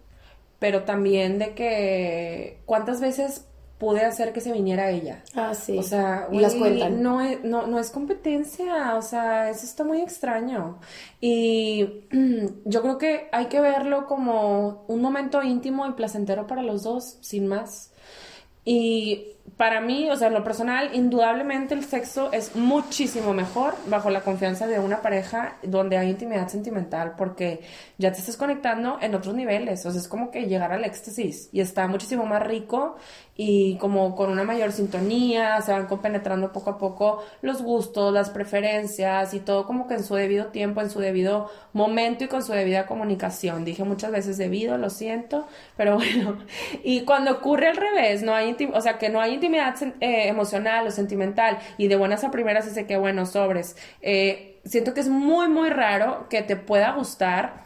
pero también de que cuántas veces pude hacer que se viniera ella. Ah, sí. O sea, Y las cuentan. No es, no, no es competencia, o sea, eso está muy extraño. Y yo creo que hay que verlo como un momento íntimo y placentero para los dos, sin más. Y para mí, o sea, en lo personal, indudablemente el sexo es muchísimo mejor bajo la confianza de una pareja donde hay intimidad sentimental, porque ya te estás conectando en otros niveles, o sea, es como que llegar al éxtasis y está muchísimo más rico y como con una mayor sintonía, se van compenetrando poco a poco los gustos, las preferencias y todo como que en su debido tiempo, en su debido momento y con su debida comunicación. Dije muchas veces debido, lo siento, pero bueno. Y cuando ocurre al revés, no hay o sea, que no hay intimidad eh, emocional o sentimental y de buenas a primeras ese que bueno, sobres. Eh, siento que es muy, muy raro que te pueda gustar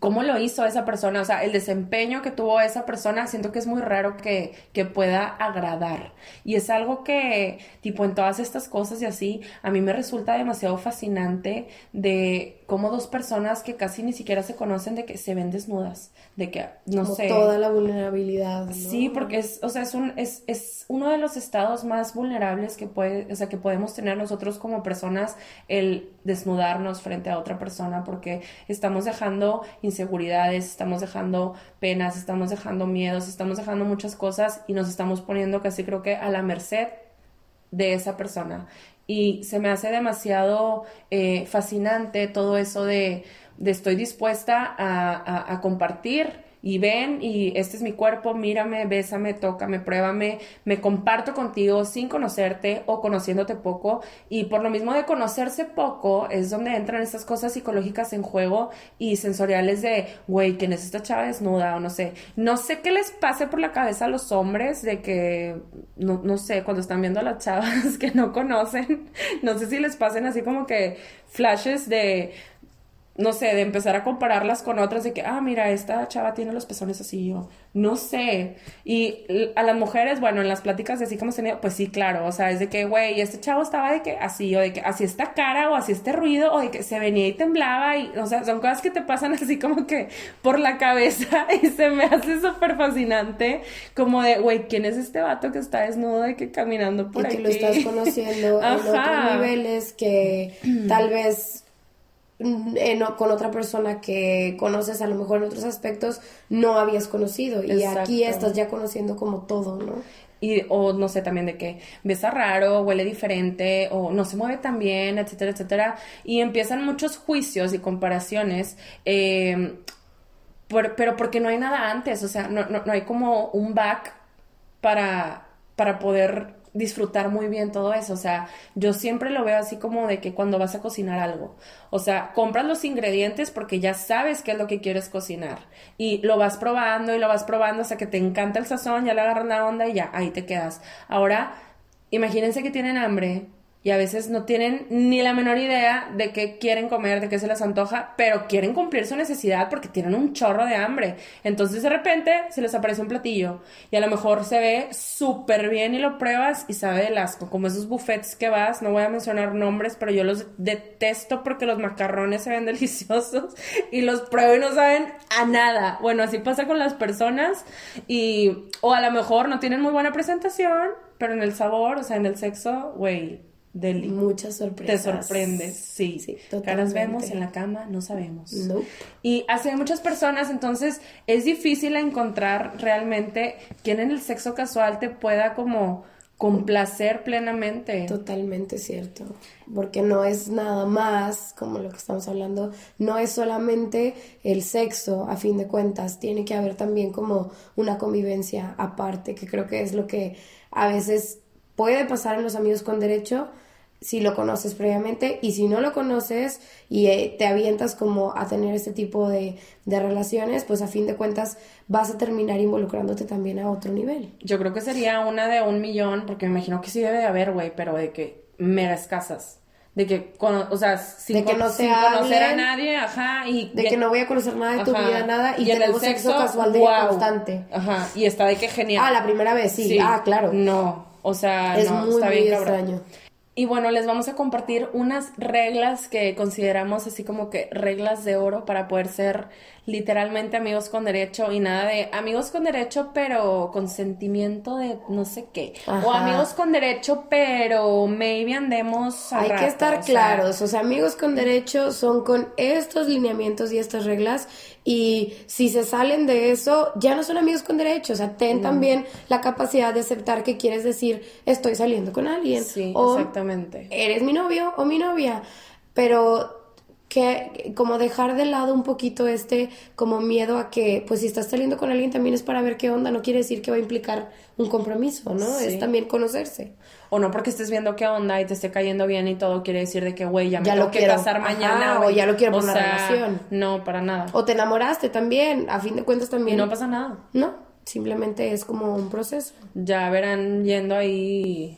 cómo lo hizo esa persona, o sea, el desempeño que tuvo esa persona, siento que es muy raro que, que pueda agradar. Y es algo que, tipo, en todas estas cosas y así, a mí me resulta demasiado fascinante de cómo dos personas que casi ni siquiera se conocen, de que se ven desnudas, de que, no Como sé. toda la vulnerabilidad. ¿no? Sí, porque es, o sea, es un, es, es uno de los estados más vulnerables que puede, o sea, que podemos tener nosotros como personas, el desnudarnos frente a otra persona, porque estamos dejando inseguridades, estamos dejando penas, estamos dejando miedos, estamos dejando muchas cosas y nos estamos poniendo casi creo que a la merced de esa persona. Y se me hace demasiado eh, fascinante todo eso de, de estoy dispuesta a, compartir y ven y este es mi cuerpo, mírame, bésame, tócame, pruébame, me comparto contigo sin conocerte o conociéndote poco y por lo mismo de conocerse poco es donde entran estas cosas psicológicas en juego y sensoriales de, güey, ¿quién es esta chava desnuda? O no sé, no sé qué les pase por la cabeza a los hombres de que, no, no sé, cuando están viendo a las chavas que no conocen, no sé si les pasen así como que flashes de no sé, de empezar a compararlas con otras, de que, ah, mira, esta chava tiene los pezones así, yo, no sé. Y a las mujeres, bueno, en las pláticas de así como se tenido, pues sí, claro, o sea, es de que, güey, este chavo estaba de que así, o de que así esta cara, o así este ruido, o de que se venía y temblaba, y, o sea, son cosas que te pasan así como que por la cabeza, y se me hace súper fascinante, como de, güey, ¿quién es este vato que está desnudo de que caminando por y aquí? que lo estás conociendo en otros niveles que tal vez en o- con otra persona que conoces a lo mejor en otros aspectos no habías conocido y aquí estás ya conociendo como todo, ¿no? Y, o no sé, también de que besa raro, huele diferente, o no se mueve tan bien, etcétera, etcétera. Y empiezan muchos juicios y comparaciones, eh, por- pero porque no hay nada antes, o sea, no, no, no hay como un back para, para poder disfrutar muy bien todo eso. O sea, yo siempre lo veo así como de que cuando vas a cocinar algo, o sea, compras los ingredientes porque ya sabes qué es lo que quieres cocinar y lo vas probando y lo vas probando hasta que te encanta el sazón, ya le agarras la onda y ya, ahí te quedas. Ahora, imagínense que tienen hambre y a veces no tienen ni la menor idea de qué quieren comer, de qué se les antoja, pero quieren cumplir su necesidad porque tienen un chorro de hambre. Entonces de repente se les aparece un platillo y a lo mejor se ve súper bien y lo pruebas y sabe del asco, como esos buffets que vas, no voy a mencionar nombres, pero yo los detesto porque los macarrones se ven deliciosos y los pruebo y no saben a nada. Bueno, así pasa con las personas y o a lo mejor no tienen muy buena presentación, pero en el sabor, o sea, en el sexo, güey, deli. Muchas Te sorpresas. sorprendes, sí. Sí, Caras totalmente. vemos, en la cama no sabemos. Nope. Y hace muchas personas, entonces es difícil encontrar realmente quien en el sexo casual te pueda como complacer plenamente. Totalmente cierto, porque no es nada más, como lo que estamos hablando, no es solamente el sexo, a fin de cuentas, tiene que haber también como una convivencia aparte, que creo que es lo que a veces puede pasar en los amigos con derecho si lo conoces previamente y si no lo conoces y eh, te avientas como a tener este tipo de, de relaciones, pues a fin de cuentas vas a terminar involucrándote también a otro nivel. Yo creo que sería una de un millón, porque me imagino que sí debe de haber, güey, pero de que mega escasas. De que, cono- o sea, sin, De que con- no sin conocer a hablen, nadie, ajá, y De que no voy a conocer nada de tu Ajá. vida, nada, y, el tenemos sexo, casual de guau. constante. Ajá, y está de que genial. Ah, la primera vez, sí. Ah, claro. No, o sea, es no, muy, está muy bien cabrón. extraño. Y bueno, les vamos a compartir unas reglas que consideramos así como que reglas de oro para poder ser literalmente amigos con derecho y nada de amigos con derecho pero con sentimiento de no sé qué. O amigos con derecho pero maybe andemos al Hay rato, que estar o sea, claros, o sea, amigos con derecho son con estos lineamientos y estas reglas y si se salen de eso, ya no son amigos con derecho, o sea, ten también la capacidad de aceptar que quieres decir estoy saliendo con alguien Sí, o exactamente. eres mi novio o mi novia, pero que como dejar de lado un poquito este como miedo a que pues si estás saliendo con alguien también es para ver qué onda, no quiere decir que va a implicar un compromiso, ¿no? Sí. Es también conocerse. O no porque estés viendo qué onda y te esté cayendo bien y todo quiere decir de que, güey, ya me Ya tengo lo que quiero. casar Ajá, mañana. o ya lo quiero por una sea, relación. No, para nada. O te enamoraste también, a fin de cuentas Y también. no pasa nada. No, simplemente es como un proceso. Ya verán yendo ahí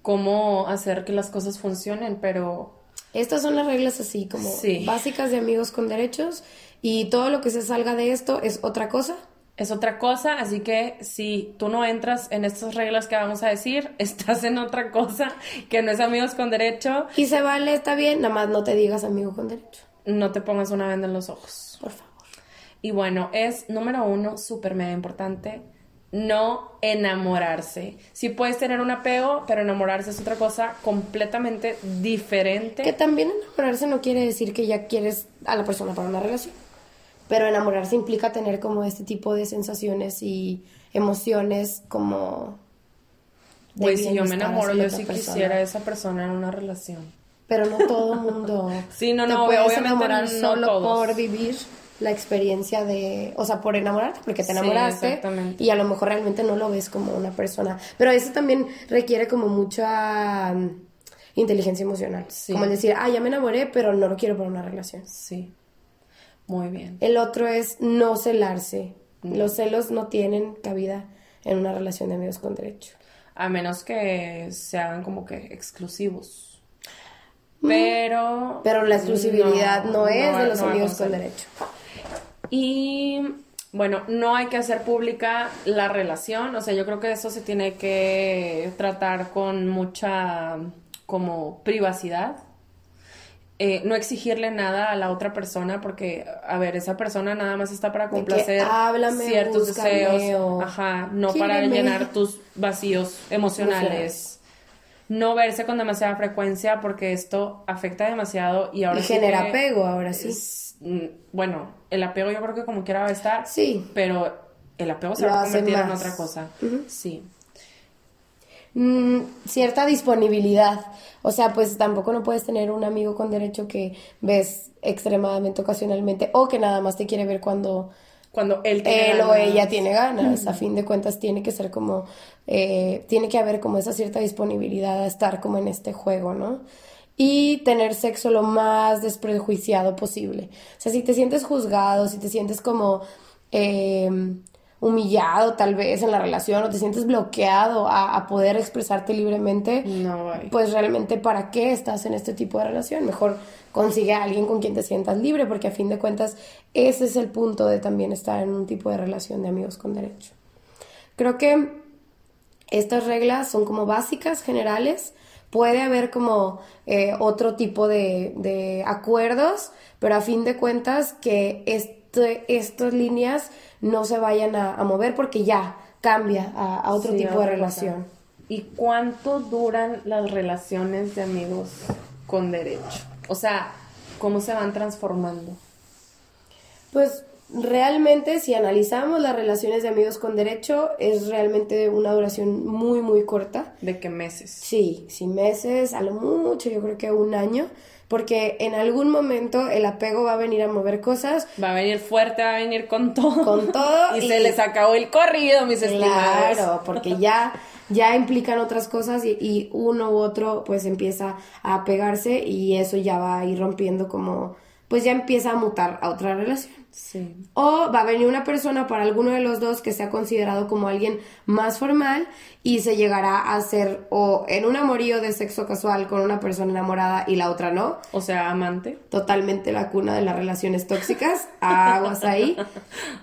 cómo hacer que las cosas funcionen, pero Estas son las reglas así como Sí. básicas de amigos con derechos y todo lo que se salga de esto es otra cosa. es otra cosa, así que si tú no entras en estas reglas que vamos a decir, estás en otra cosa que no es amigos con derecho, Y se vale, está bien, nada más no te digas amigo con derecho, no te pongas una venda en los ojos. por favor. Y bueno, es número uno, súper mega importante, no enamorarse. Sí puedes tener un apego, pero enamorarse es otra cosa completamente diferente. Que también enamorarse no quiere decir que ya quieres a la persona para una relación. Pero enamorarse implica tener como este tipo de sensaciones y emociones como... Pues si yo me enamoro, yo sí persona. quisiera a esa persona en una relación. Pero no todo mundo. Sí, no, te no, puedes obviamente enamorar no solo todos. por vivir la experiencia de, o sea, por enamorarte, porque te Sí, enamoraste exactamente. y a lo mejor realmente no lo ves como una persona. Pero eso también requiere como mucha mm, inteligencia emocional, Sí. como el decir, ah, ya me enamoré, pero no lo quiero para una relación. Sí, muy bien. El otro es no celarse. Los celos no tienen cabida en una relación de amigos con derecho. A menos que se hagan como que exclusivos. Pero... Pero la exclusividad no, es de los amigos con derecho. Y bueno, no hay que hacer pública la relación, o sea, yo creo que eso se tiene que tratar con mucha como privacidad. Eh, no exigirle nada a la otra persona porque, a ver, esa persona nada más está para complacer háblame, ciertos búscame, deseos, ajá, no para llenar tus vacíos emocionales. No verse con demasiada frecuencia porque esto afecta demasiado y ahora Y sí genera apego, ahora sí. es- bueno, el apego yo creo que como quiera va a estar. Sí. Pero el apego se Lo va a convertir en otra cosa. Sí. Mm, cierta disponibilidad. O sea, pues tampoco no puedes tener un amigo con derecho que ves extremadamente ocasionalmente o que nada más te quiere ver cuando Cuando él tiene él o ella tiene ganas. A fin de cuentas tiene que ser como, eh, tiene que haber como esa cierta disponibilidad a estar como en este juego, ¿no? Y tener sexo lo más desprejuiciado posible. O sea, si te sientes juzgado, si te sientes como eh, humillado tal vez en la relación o te sientes bloqueado a, a poder expresarte libremente, No, pues realmente para qué estás en este tipo de relación. Mejor consigue a alguien con quien te sientas libre, porque a fin de cuentas ese es el punto de también estar en un tipo de relación de amigos con derecho. Creo que estas reglas son como básicas, generales. Puede haber como eh, otro tipo de, de acuerdos, pero a fin de cuentas que este, estas líneas no se vayan a, a mover porque ya cambia a, a otro Sí, tipo de relación. cosa. ¿Y cuánto duran las relaciones de amigos con derecho? O sea, ¿cómo se van transformando? Pues realmente si analizamos las relaciones de amigos con derecho es realmente una duración muy muy corta. ¿De qué meses? Sí, sí meses, a lo mucho yo creo que un año, porque en algún momento el apego va a venir a mover cosas Va a venir fuerte, va a venir con todo. con todo y, se les acabó el corrido, mis estimados. Claro, porque ya, ya implican otras cosas y, y uno u otro pues empieza a pegarse y eso ya va a ir rompiendo como, pues ya empieza a mutar a otra relación. Sí. O va a venir una persona para alguno de los dos que sea considerado como alguien más formal y se llegará a hacer o en un amorío de sexo casual con una persona enamorada y la otra no. O sea, amante. Totalmente la cuna de las relaciones tóxicas, aguas ahí.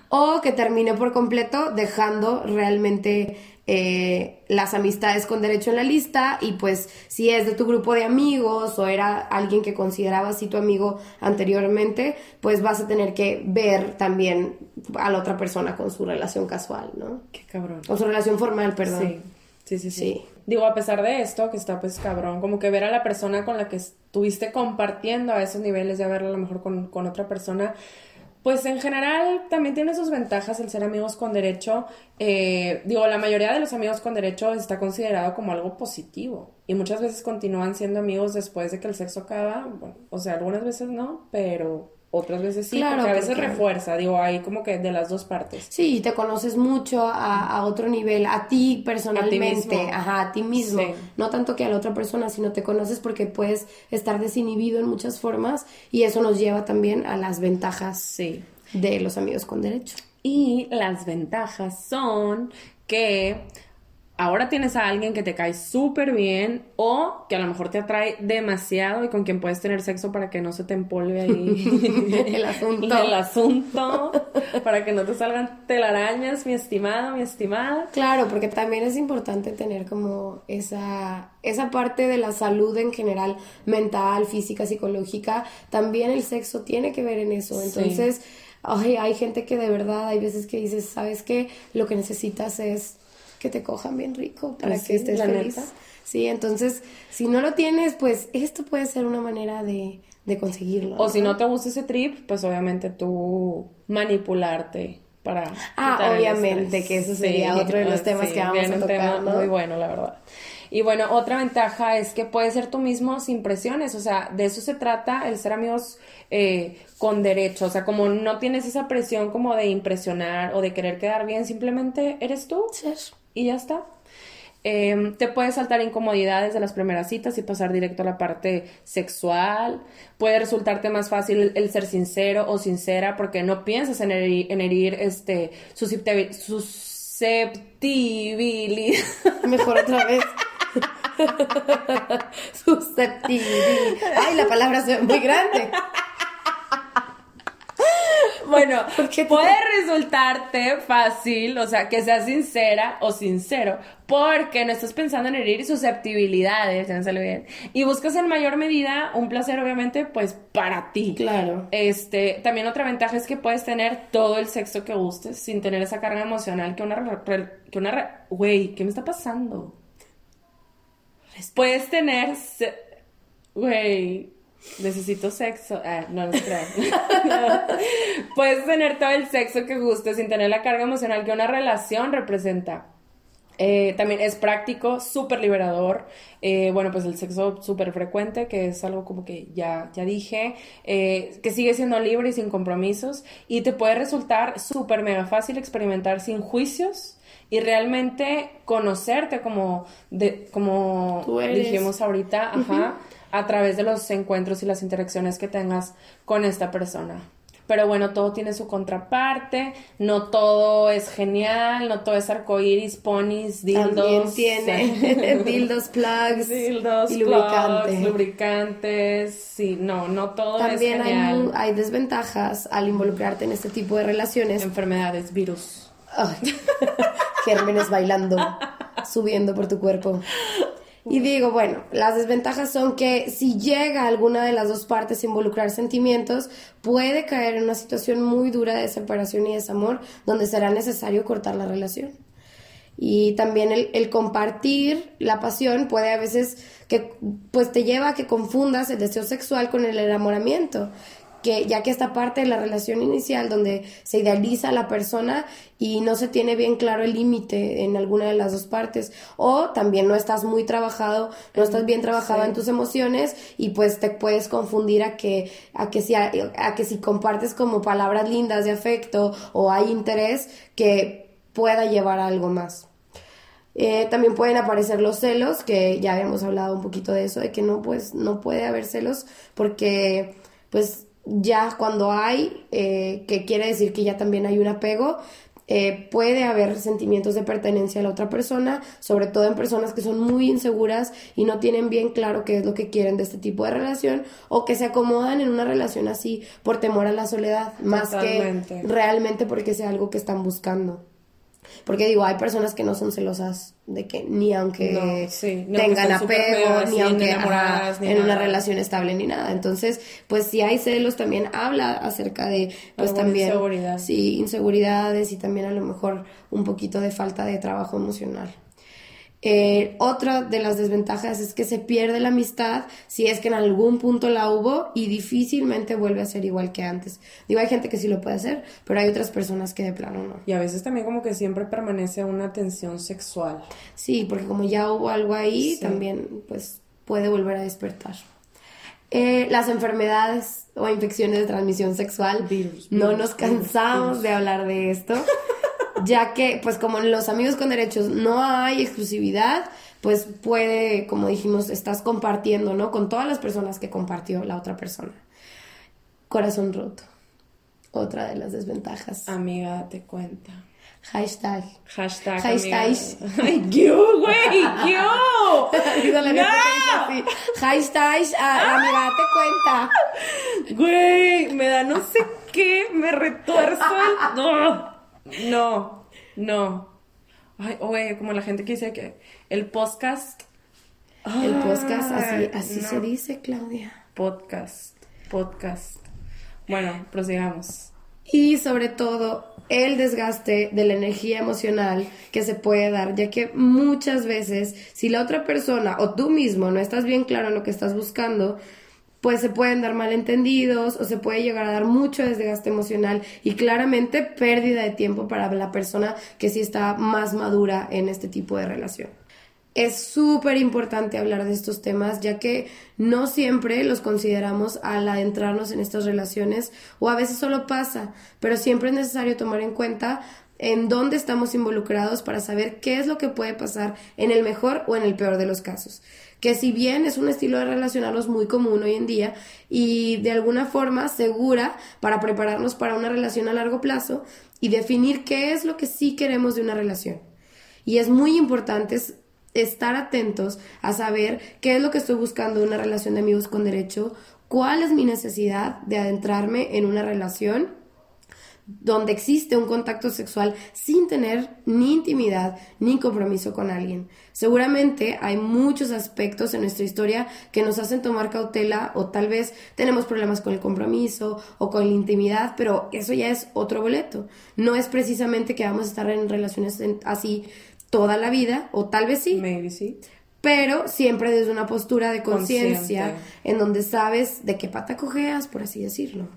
O que termine por completo dejando realmente eh, las amistades con derecho en la lista y pues si es de tu grupo de amigos o era alguien que considerabas así tu amigo anteriormente, pues vas a tener que ver también a la otra persona con su relación casual, ¿no? Qué cabrón. Con su relación formal, perdón. Sí. Sí, sí, sí, Sí. Digo, a pesar de esto, que está pues cabrón, como que ver a la persona con la que estuviste compartiendo a esos niveles, ya verla a lo mejor con, con otra persona, pues en general también tiene sus ventajas el ser amigos con derecho. Eh, digo, la mayoría de los amigos con derecho está considerado como algo positivo y muchas veces continúan siendo amigos después de que el sexo acaba. O sea, algunas veces no, pero otras veces sí, Claro, porque a veces porque- refuerza, digo, hay como que de las dos partes. Sí, te conoces mucho a, a otro nivel, a ti personalmente, mismo. ajá, a ti mismo. Sí. No tanto que a la otra persona, sino te conoces porque puedes estar desinhibido en muchas formas y eso nos lleva también a las ventajas Sí. de los amigos con derecho. Y las ventajas son que ahora tienes a alguien que te cae súper bien o que a lo mejor te atrae demasiado y con quien puedes tener sexo para que no se te empolve ahí El asunto. el asunto, para que no te salgan telarañas, mi estimado, mi estimada. Claro, porque también es importante tener como esa, esa parte de la salud en general, mental, física, psicológica. También el sexo tiene que ver en eso. Sí. Entonces, ay, hay gente que de verdad, hay veces que dices, ¿sabes qué? Lo que necesitas es que te cojan bien rico para que estés feliz. neta. Sí, entonces, si no lo tienes, pues esto puede ser una manera de, de conseguirlo. O si no te gusta ese trip, pues obviamente tú manipularte para Ah, obviamente, que eso sería otro de los temas que vamos a un tocar, tema ¿no? muy bueno, la verdad. Y bueno, otra ventaja es que puedes ser tú mismo sin presiones, o sea, de eso se trata el ser amigos eh, con derecho, o sea, como no tienes esa presión como de impresionar o de querer quedar bien, simplemente eres tú Ser. Y ya está. Eh, te puedes saltar incomodidades de las primeras citas y pasar directo a la parte sexual. Puede resultarte más fácil el, el ser sincero o sincera porque no piensas en herir, en herir este, susceptibil- susceptibilidad. Mejor otra vez. Susceptibilidad. Ay, la palabra se ve muy grande. Bueno, ¿Por qué te- puede resultarte fácil, o sea, que seas sincera o sincero, porque no estás pensando en herir susceptibilidades, ya me salió bien, y buscas en mayor medida un placer, obviamente, pues para ti. Claro. Este, también otra ventaja es que puedes tener todo el sexo que gustes sin tener esa carga emocional que una que una re- güey, ¿qué me está pasando? Puedes tener se- güey, necesito sexo. Ah, no, no crean. Puedes tener todo el sexo que gustes sin tener la carga emocional que una relación representa. Eh, también es práctico, súper liberador. Eh, bueno, pues el sexo súper frecuente, que es algo como que ya, ya dije, eh, que sigue siendo libre y sin compromisos. Y te puede resultar súper mega fácil experimentar sin juicios y realmente conocerte como, de, como dijimos ahorita, ajá, a través de los encuentros y las interacciones que tengas con esta persona. Pero bueno, todo tiene su contraparte, no todo es genial, no todo es arcoíris, ponis, dildos. También tiene dildos, plugs dildos, y lubricante. plugs, lubricantes, sí, no, no todo También es hay, genial. mu- hay desventajas al involucrarte en este tipo de relaciones. Enfermedades, virus. Gérmenes bailando, subiendo por tu cuerpo. Y digo, bueno, las desventajas son que si llega alguna de las dos partes a involucrar sentimientos, puede caer en una situación muy dura de separación y desamor, donde será necesario cortar la relación. Y también el, el compartir la pasión puede a veces que pues te lleva a que confundas el deseo sexual con el enamoramiento. Que ya que esta parte de la relación inicial donde se idealiza a la persona y no se tiene bien claro el límite en alguna de las dos partes o también no estás muy trabajado, no estás bien trabajado Sí. en tus emociones y pues te puedes confundir a que a que si a, a que si compartes como palabras lindas de afecto o hay interés que pueda llevar a algo más. Eh, también pueden aparecer los celos, que ya habíamos hablado un poquito de eso, de que no, pues, no puede haber celos porque, pues, ya cuando hay, eh, que quiere decir que ya también hay un apego, eh, puede haber sentimientos de pertenencia a la otra persona, sobre todo en personas que son muy inseguras y no tienen bien claro qué es lo que quieren de este tipo de relación o que se acomodan en una relación así por temor a la soledad, más Totalmente. que realmente porque sea algo que están buscando. Porque digo, hay personas que no son celosas de que ni aunque No, sí, tengan apego, ni aunque ajá, ni en una relación estable ni nada. Entonces, pues si hay celos también habla acerca de pues también inseguridad. sí, inseguridades y también a lo mejor un poquito de falta de trabajo emocional. Eh, otra de las desventajas es que se pierde la amistad si es que en algún punto la hubo y difícilmente vuelve a ser igual que antes. Digo, hay gente que sí lo puede hacer, pero hay otras personas que de plano no. Y a veces también como que siempre permanece una tensión sexual. Sí, porque como ya hubo algo ahí, Sí. también pues puede volver a despertar. Eh, las enfermedades o infecciones de transmisión sexual, Virus, no virus, nos cansamos virus. de hablar de esto, ya que pues como en los amigos con derechos no hay exclusividad, pues puede, como dijimos, estás compartiendo, ¿no? Con todas las personas que compartió la otra persona. Corazón roto, otra de las desventajas. Amiga, date cuenta. Hashtag. Hashtag. Hashtag. Ay, yo, güey, yo. ¡No! Hashtag, ah, amiga, date cuenta. Güey, me da no sé qué, me retuerzo el... No, no, no. Ay, güey, como la gente que dice que el podcast... El podcast, así, así no. se dice, Claudia. Podcast, podcast. Bueno, prosigamos. Y sobre todo, el desgaste de la energía emocional que se puede dar, ya que muchas veces, si la otra persona o tú mismo no estás bien claro en lo que estás buscando, pues se pueden dar malentendidos o se puede llegar a dar mucho desgaste emocional y claramente pérdida de tiempo para la persona que sí está más madura en este tipo de relación. Es súper importante hablar de estos temas, ya que no siempre los consideramos al adentrarnos en estas relaciones o a veces solo pasa, pero siempre es necesario tomar en cuenta en dónde estamos involucrados para saber qué es lo que puede pasar en el mejor o en el peor de los casos. Que si bien es un estilo de relacionarnos muy común hoy en día y de alguna forma segura para prepararnos para una relación a largo plazo y definir qué es lo que sí queremos de una relación. Y es muy importante estar atentos a saber qué es lo que estoy buscando de una relación de amigos con derecho, cuál es mi necesidad de adentrarme en una relación donde existe un contacto sexual sin tener ni intimidad ni compromiso con alguien. Seguramente hay muchos aspectos en nuestra historia que nos hacen tomar cautela o tal vez tenemos problemas con el compromiso o con la intimidad, pero eso ya es otro boleto. No es precisamente que vamos a estar en relaciones en- así toda la vida o tal vez sí, Maybe sí. pero siempre desde una postura de conciencia en donde sabes de qué pata cojeas, por así decirlo.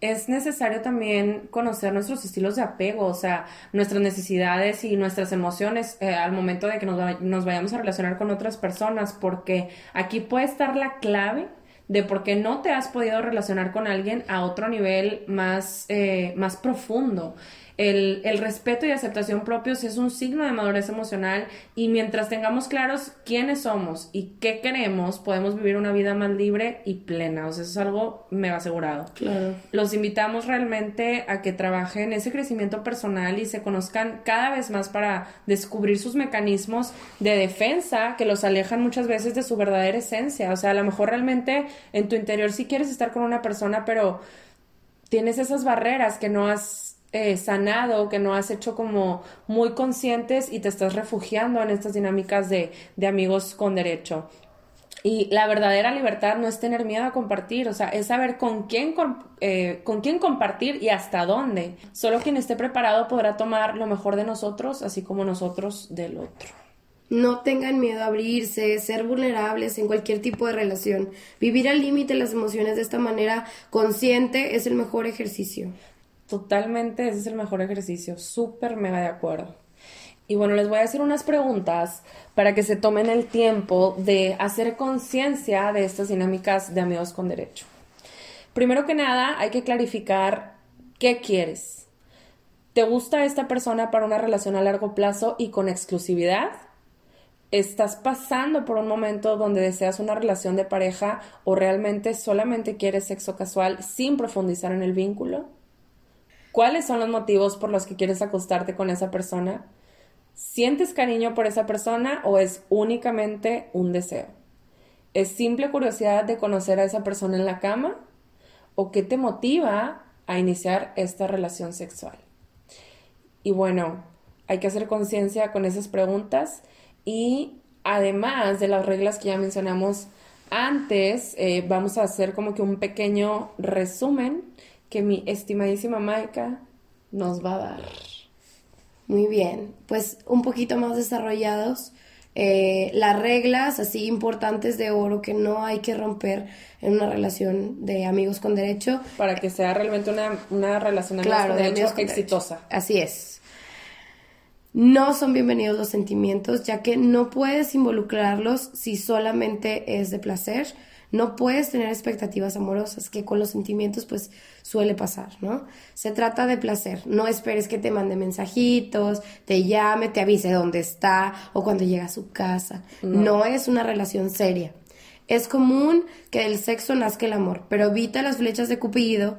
Es necesario también conocer nuestros estilos de apego, o sea, nuestras necesidades y nuestras emociones eh, al momento de que nos, nos vayamos a relacionar con otras personas, porque aquí puede estar la clave de por qué no te has podido relacionar con alguien a otro nivel más, eh, más profundo. El, el respeto y aceptación propios es un signo de madurez emocional y mientras tengamos claros quiénes somos y qué queremos, podemos vivir una vida más libre y plena. O sea, eso es algo mega asegurado. Claro. Los invitamos realmente a que trabajen ese crecimiento personal y se conozcan cada vez más para descubrir sus mecanismos de defensa que los alejan muchas veces de su verdadera esencia. O sea, a lo mejor realmente en tu interior sí quieres estar con una persona, pero tienes esas barreras que no has eh, sanado, que no has hecho como muy conscientes y te estás refugiando en estas dinámicas de, de amigos con derecho. Y la verdadera libertad no es tener miedo a compartir, o sea, es saber con quién, eh, con quién compartir y hasta dónde. Solo quien esté preparado podrá tomar lo mejor de nosotros, así como nosotros del otro. No tengan miedo a abrirse, ser vulnerables en cualquier tipo de relación. Vivir al límite las emociones de esta manera consciente es el mejor ejercicio. Totalmente, ese es el mejor ejercicio, súper mega de acuerdo. Y bueno, les voy a hacer unas preguntas para que se tomen el tiempo de hacer conciencia de estas dinámicas de amigos con derecho. Primero que nada, hay que clarificar qué quieres. ¿Te gusta esta persona para una relación a largo plazo y con exclusividad? ¿Estás pasando por un momento donde deseas una relación de pareja o realmente solamente quieres sexo casual sin profundizar en el vínculo? ¿Cuáles son los motivos por los que quieres acostarte con esa persona? ¿Sientes cariño por esa persona o es únicamente un deseo? ¿Es simple curiosidad de conocer a esa persona en la cama? ¿O qué te motiva a iniciar esta relación sexual? Y bueno, hay que hacer conciencia con esas preguntas y además de las reglas que ya mencionamos antes, eh, vamos a hacer como que un pequeño resumen que mi estimadísima Maika nos va a dar. Muy bien, pues un poquito más desarrollados. Eh, las reglas así importantes de oro que no hay que romper en una relación de amigos con derecho. Para que sea realmente una, una relación de amigos con derecho exitosa. Así es. No son bienvenidos los sentimientos, ya que no puedes involucrarlos si solamente es de placer. No puedes tener expectativas amorosas, que con los sentimientos pues suele pasar, ¿no? Se trata de placer. No esperes que te mande mensajitos, te llame, te avise dónde está o cuando llega a su casa. No, es una relación seria. Es común que del sexo nazca el amor, pero evita las flechas de Cupido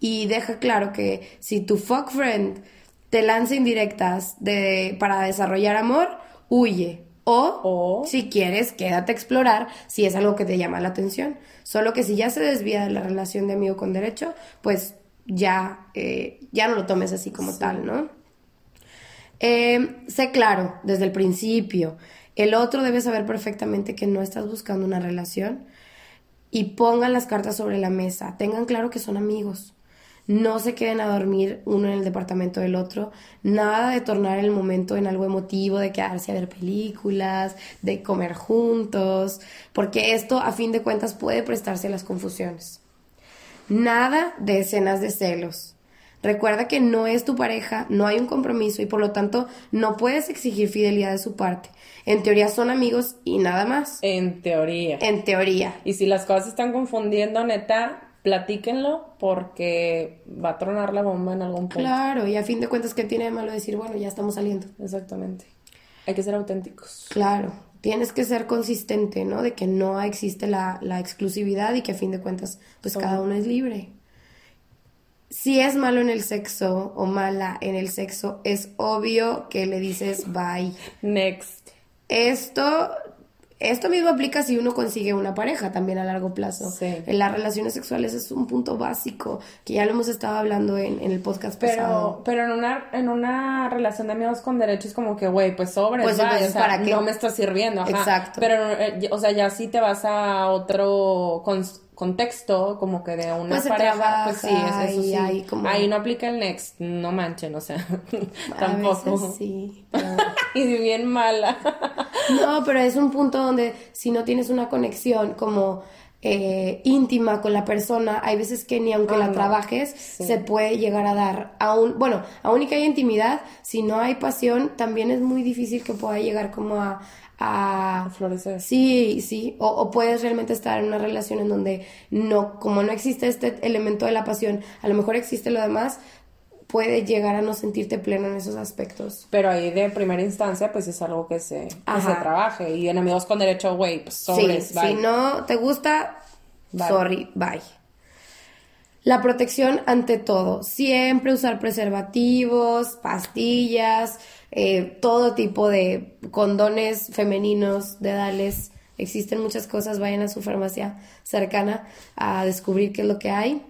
y deja claro que si tu fuck friend te lanza indirectas de, para desarrollar amor, huye. O, si quieres, quédate a explorar si es algo que te llama la atención. Solo que si ya se desvía de la relación de amigo con derecho, pues ya, eh, ya no lo tomes así como tal, ¿no? Eh, sé claro desde el principio. El otro debe saber perfectamente que no estás buscando una relación y pongan las cartas sobre la mesa. Tengan claro que son amigos no se queden a dormir uno en el departamento del otro, nada de tornar el momento en algo emotivo, de quedarse a ver películas, de comer juntos, porque esto a fin de cuentas puede prestarse a las confusiones. Nada de escenas de celos. Recuerda que no es tu pareja, no hay un compromiso y por lo tanto no puedes exigir fidelidad de su parte. En teoría son amigos y nada más. En teoría. En teoría. Y si las cosas están confundiendo, neta, platíquenlo porque va a tronar la bomba en algún punto. Claro, y a fin de cuentas, ¿qué tiene de malo decir, bueno, ya estamos saliendo? Exactamente. Hay que ser auténticos. Claro, tienes que ser consistente, ¿no? De que no existe la, exclusividad y que a fin de cuentas, pues cada uno es libre. Si es malo en el sexo o mala en el sexo, es obvio que le dices bye. Next. Esto esto mismo aplica si uno consigue una pareja también a largo plazo. En las relaciones sexuales es un punto básico, que ya lo hemos estado hablando en, el podcast pero, pasado. Pero en una, en una relación de amigos con derechos como que, güey, pues sobre, pues ¿para qué? no me está sirviendo. Exacto. Pero, eh, o sea, ya si te vas a otro contexto como que de una pues pareja, pues sí, eso sí. Ahí no aplica el next, no manchen, o sea, tampoco. sí. Y bien mala. no, pero es un punto donde si no tienes una conexión como eh, íntima con la persona, hay veces que ni aunque la ah, trabajes se puede llegar a dar. Aún, bueno, aún y que haya intimidad, si no hay pasión, también es muy difícil que pueda llegar como a, a, florecer. Sí, sí, o, puedes realmente estar en una relación en donde no, como no existe este elemento de la pasión, a lo mejor existe lo demás, puede llegar a no sentirte pleno en esos aspectos. Pero ahí de primera instancia, pues es algo que se, se trabaje. Y enemigos con derecho, güey, pues sobres, sí, Si no te gusta, sorry, bye. La protección ante todo. Siempre usar preservativos, pastillas, eh, todo tipo de condones femeninos, dedales. Existen muchas cosas. Vayan a su farmacia cercana a descubrir qué es lo que hay.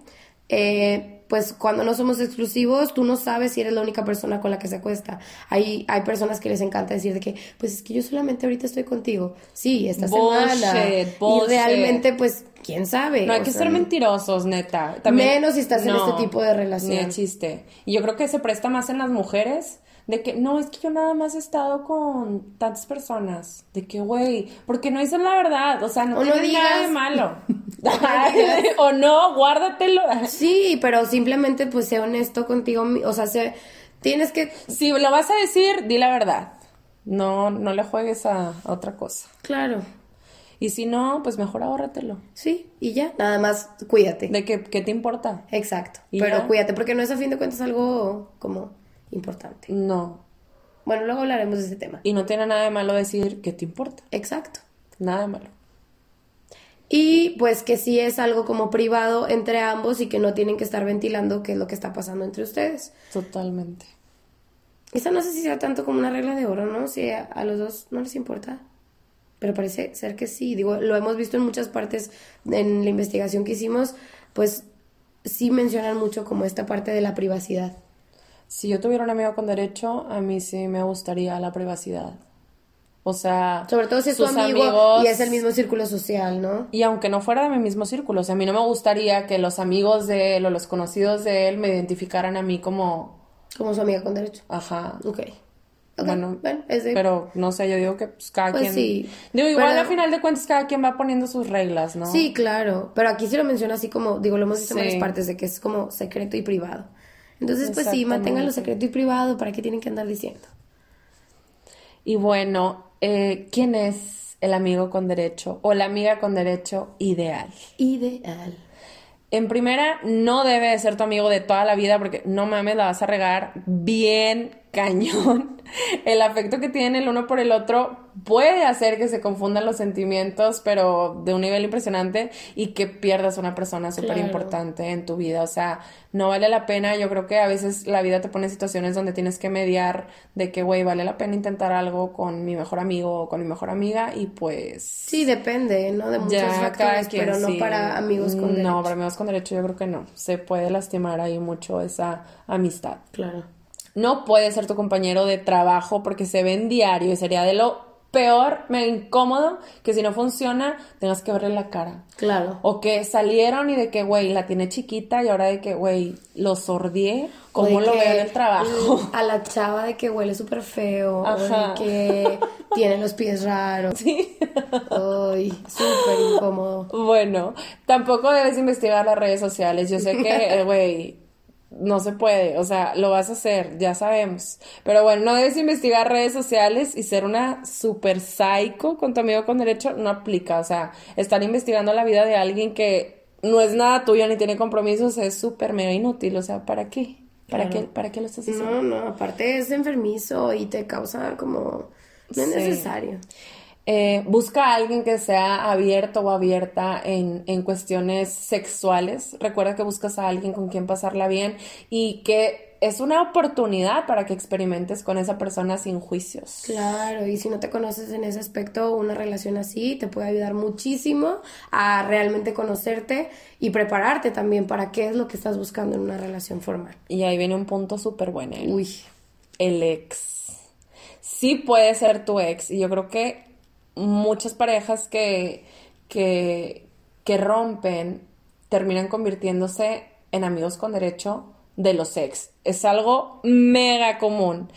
Eh, pues cuando no somos exclusivos, tú no sabes si eres la única persona con la que se acuesta. Hay, hay personas que les encanta decir de que, pues es que yo solamente ahorita estoy contigo. Sí, esta semana. Y realmente, pues, quién sabe. No hay que ser mentirosos, neta. menos si estás en este tipo de relación. Ni chiste. Y yo creo que se presta más en las mujeres de que no, es que yo nada más he estado con tantas personas. De que, güey, porque no dicen la verdad. O sea, no tiene nada de malo. o no, guárdatelo. sí, pero simplemente pues sé honesto contigo. O sea, sé, tienes que... Si lo vas a decir, di la verdad. No, no le juegues a, otra cosa. Claro. Y si no, pues mejor ahórratelo. Sí, y ya, nada más cuídate. ¿De qué, qué te importa? Exacto. Pero cuídate, porque no es a fin de cuentas algo como importante. No. Bueno, luego hablaremos de ese tema. Y no tiene nada de malo decir que te importa. Exacto. Nada de malo. Y pues que sí es algo como privado entre ambos y que no tienen que estar ventilando qué es lo que está pasando entre ustedes. Totalmente. Esa no sé si sea tanto como una regla de oro, ¿no? Si a, los dos no les importa. Pero parece ser que sí. Digo, lo hemos visto en muchas partes en la investigación que hicimos, pues sí mencionan mucho como esta parte de la privacidad. Si yo tuviera un amigo con derecho, a mí sí me gustaría la privacidad. O sea, Sobre todo si es tu amigo amigos- y es el mismo círculo social, ¿no? Y aunque no fuera de mi mismo círculo, o sea, a mí no me gustaría que los amigos de él o los conocidos de él me identificaran a mí como, Como su amiga con derecho. ajá, Ok. Ok, Bueno, es de- pero no sé, yo digo que pues, cada Pues quien... sí, Digo, igual pero- al final de cuentas cada quien va poniendo sus reglas, ¿no? Sí, claro. Pero aquí sí lo menciona así como, digo, lo hemos visto en varias partes, de que es como secreto y privado. Entonces, pues sí, manténganlo secreto y privado, ¿para qué tienen que andar diciendo? Y bueno, eh, ¿quién es el amigo con derecho o la amiga con derecho ideal? Ideal. En primera, no debe de ser tu amigo de toda la vida porque no mames, la vas a regar bien cañón. El afecto que tienen el uno por el otro puede hacer que se confundan los sentimientos, pero de un nivel impresionante y que pierdas una persona súper importante en tu vida. O sea, no vale la pena. Yo creo que a veces la vida te pone en situaciones donde tienes que mediar de que, güey, vale la pena intentar algo con mi mejor amigo o con mi mejor amiga y pues... Sí, depende, ¿no? De muchos factores, quien, pero no sí. para amigos con No, derecho. para amigos con derecho yo creo que no. Se puede lastimar ahí mucho esa amistad. Claro. No puede ser tu compañero de trabajo porque se ve en diario y sería de lo peor, me incómodo, que si no funciona tengas que verle la cara. Claro. O que salieron y de que, güey, la tiene chiquita y ahora de que, güey, lo sordié, ¿cómo lo veo en el trabajo? A la chava de que huele súper feo, Ajá. o de que tiene los pies raros. Sí. Ay, súper incómodo. Bueno, tampoco debes investigar las redes sociales. Yo sé que, güey, no se puede. O sea, lo vas a hacer, ya sabemos. Pero bueno, no debes investigar redes sociales y ser una super psycho con tu amigo con derecho no aplica. O sea, estar investigando la vida de alguien que no es nada tuyo ni tiene compromisos es súper mega inútil. O sea, ¿para qué? ¿Para Claro. qué, ¿Para qué lo estás haciendo? No, no, aparte es enfermizo y te causa como... No es Sí. necesario. Eh, busca a alguien que sea abierto o abierta en, en cuestiones sexuales. Recuerda que buscas a alguien con quien pasarla bien y que es una oportunidad para que experimentes con esa persona sin juicios. Claro, y si no te conoces en ese aspecto, una relación así te puede ayudar muchísimo a realmente conocerte y prepararte también para qué es lo que estás buscando en una relación formal. Y ahí viene un punto súper bueno. ¿eh? Uy, el ex. Sí puede ser tu ex. Y yo creo que muchas parejas que, que, que rompen terminan convirtiéndose en amigos con derecho de los ex. Es algo mega común.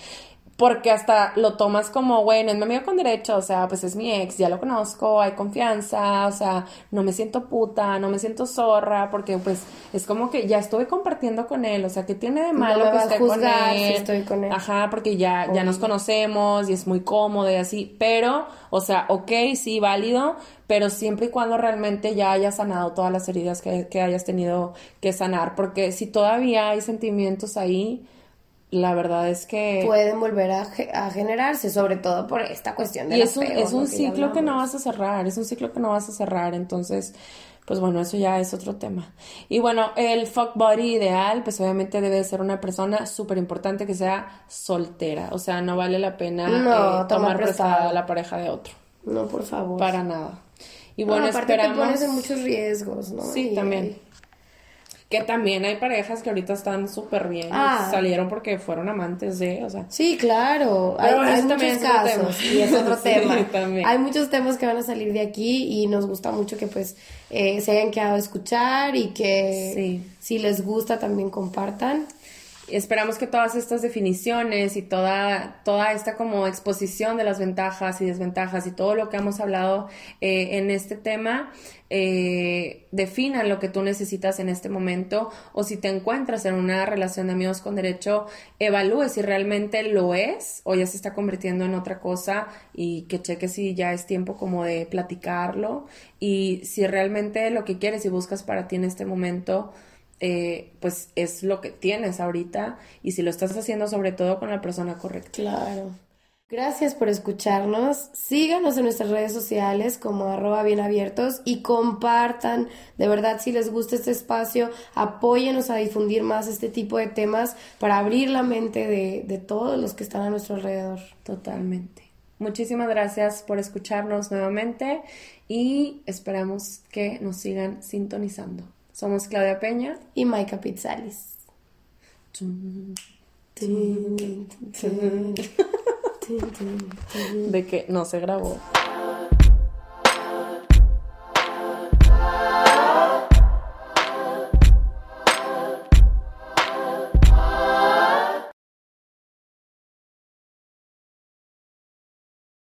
Porque hasta lo tomas como, bueno, es mi amigo con derecho, o sea, pues es mi ex, ya lo conozco, hay confianza, o sea, no me siento puta, no me siento zorra, porque pues es como que ya estuve compartiendo con él, o sea, ¿qué tiene de malo que esté con si él? estoy con él. Ajá, porque ya, ya nos conocemos y es muy cómodo y así, pero, o sea, ok, sí, válido, pero siempre y cuando realmente ya hayas sanado todas las heridas que, que hayas tenido que sanar, porque si todavía hay sentimientos ahí, la verdad es que... pueden volver a, a generarse, sobre todo por esta cuestión de Y es un, apego, es un ¿no? ciclo que no vas a cerrar, es un ciclo que no vas a cerrar, entonces, pues bueno, eso ya es otro tema. Y bueno, el fuck body ideal, pues obviamente debe ser una persona súper importante que sea soltera, o sea, no vale la pena No, eh, tomar prestada la pareja de otro, No, por favor. para nada. Y No, bueno, aparte esperamos... te pones en muchos riesgos, ¿no? Sí, Y- también. Que también hay parejas que ahorita están súper bien, Ah. salieron porque fueron amantes de, o sea... Sí, claro. Hay, Pero hay eso muchos casos tema. y es otro Sí, tema. también. Hay muchos temas que van a salir de aquí y nos gusta mucho que pues eh, se hayan quedado a escuchar y que Sí. si les gusta también compartan. Esperamos que todas estas definiciones y toda, toda esta como exposición de las ventajas y desventajas y todo lo que hemos hablado eh, en este tema eh, definan lo que tú necesitas en este momento o si te encuentras en una relación de amigos con derecho, evalúe si realmente lo es o ya se está convirtiendo en otra cosa y que cheque si ya es tiempo como de platicarlo y si realmente lo que quieres y buscas para ti en este momento eh, pues es lo que tienes ahorita y si lo estás haciendo sobre todo con la persona correcta. Claro. Gracias por escucharnos. Síganos en nuestras redes sociales como arroba bien abiertos y compartan. De verdad, si les gusta este espacio, apóyenos a difundir más este tipo de temas para abrir la mente de, de todos los que están a nuestro alrededor. Totalmente. Muchísimas gracias por escucharnos nuevamente y esperamos que nos sigan sintonizando. Somos Claudia Peña y Maika Pizzalis. De que no se grabó.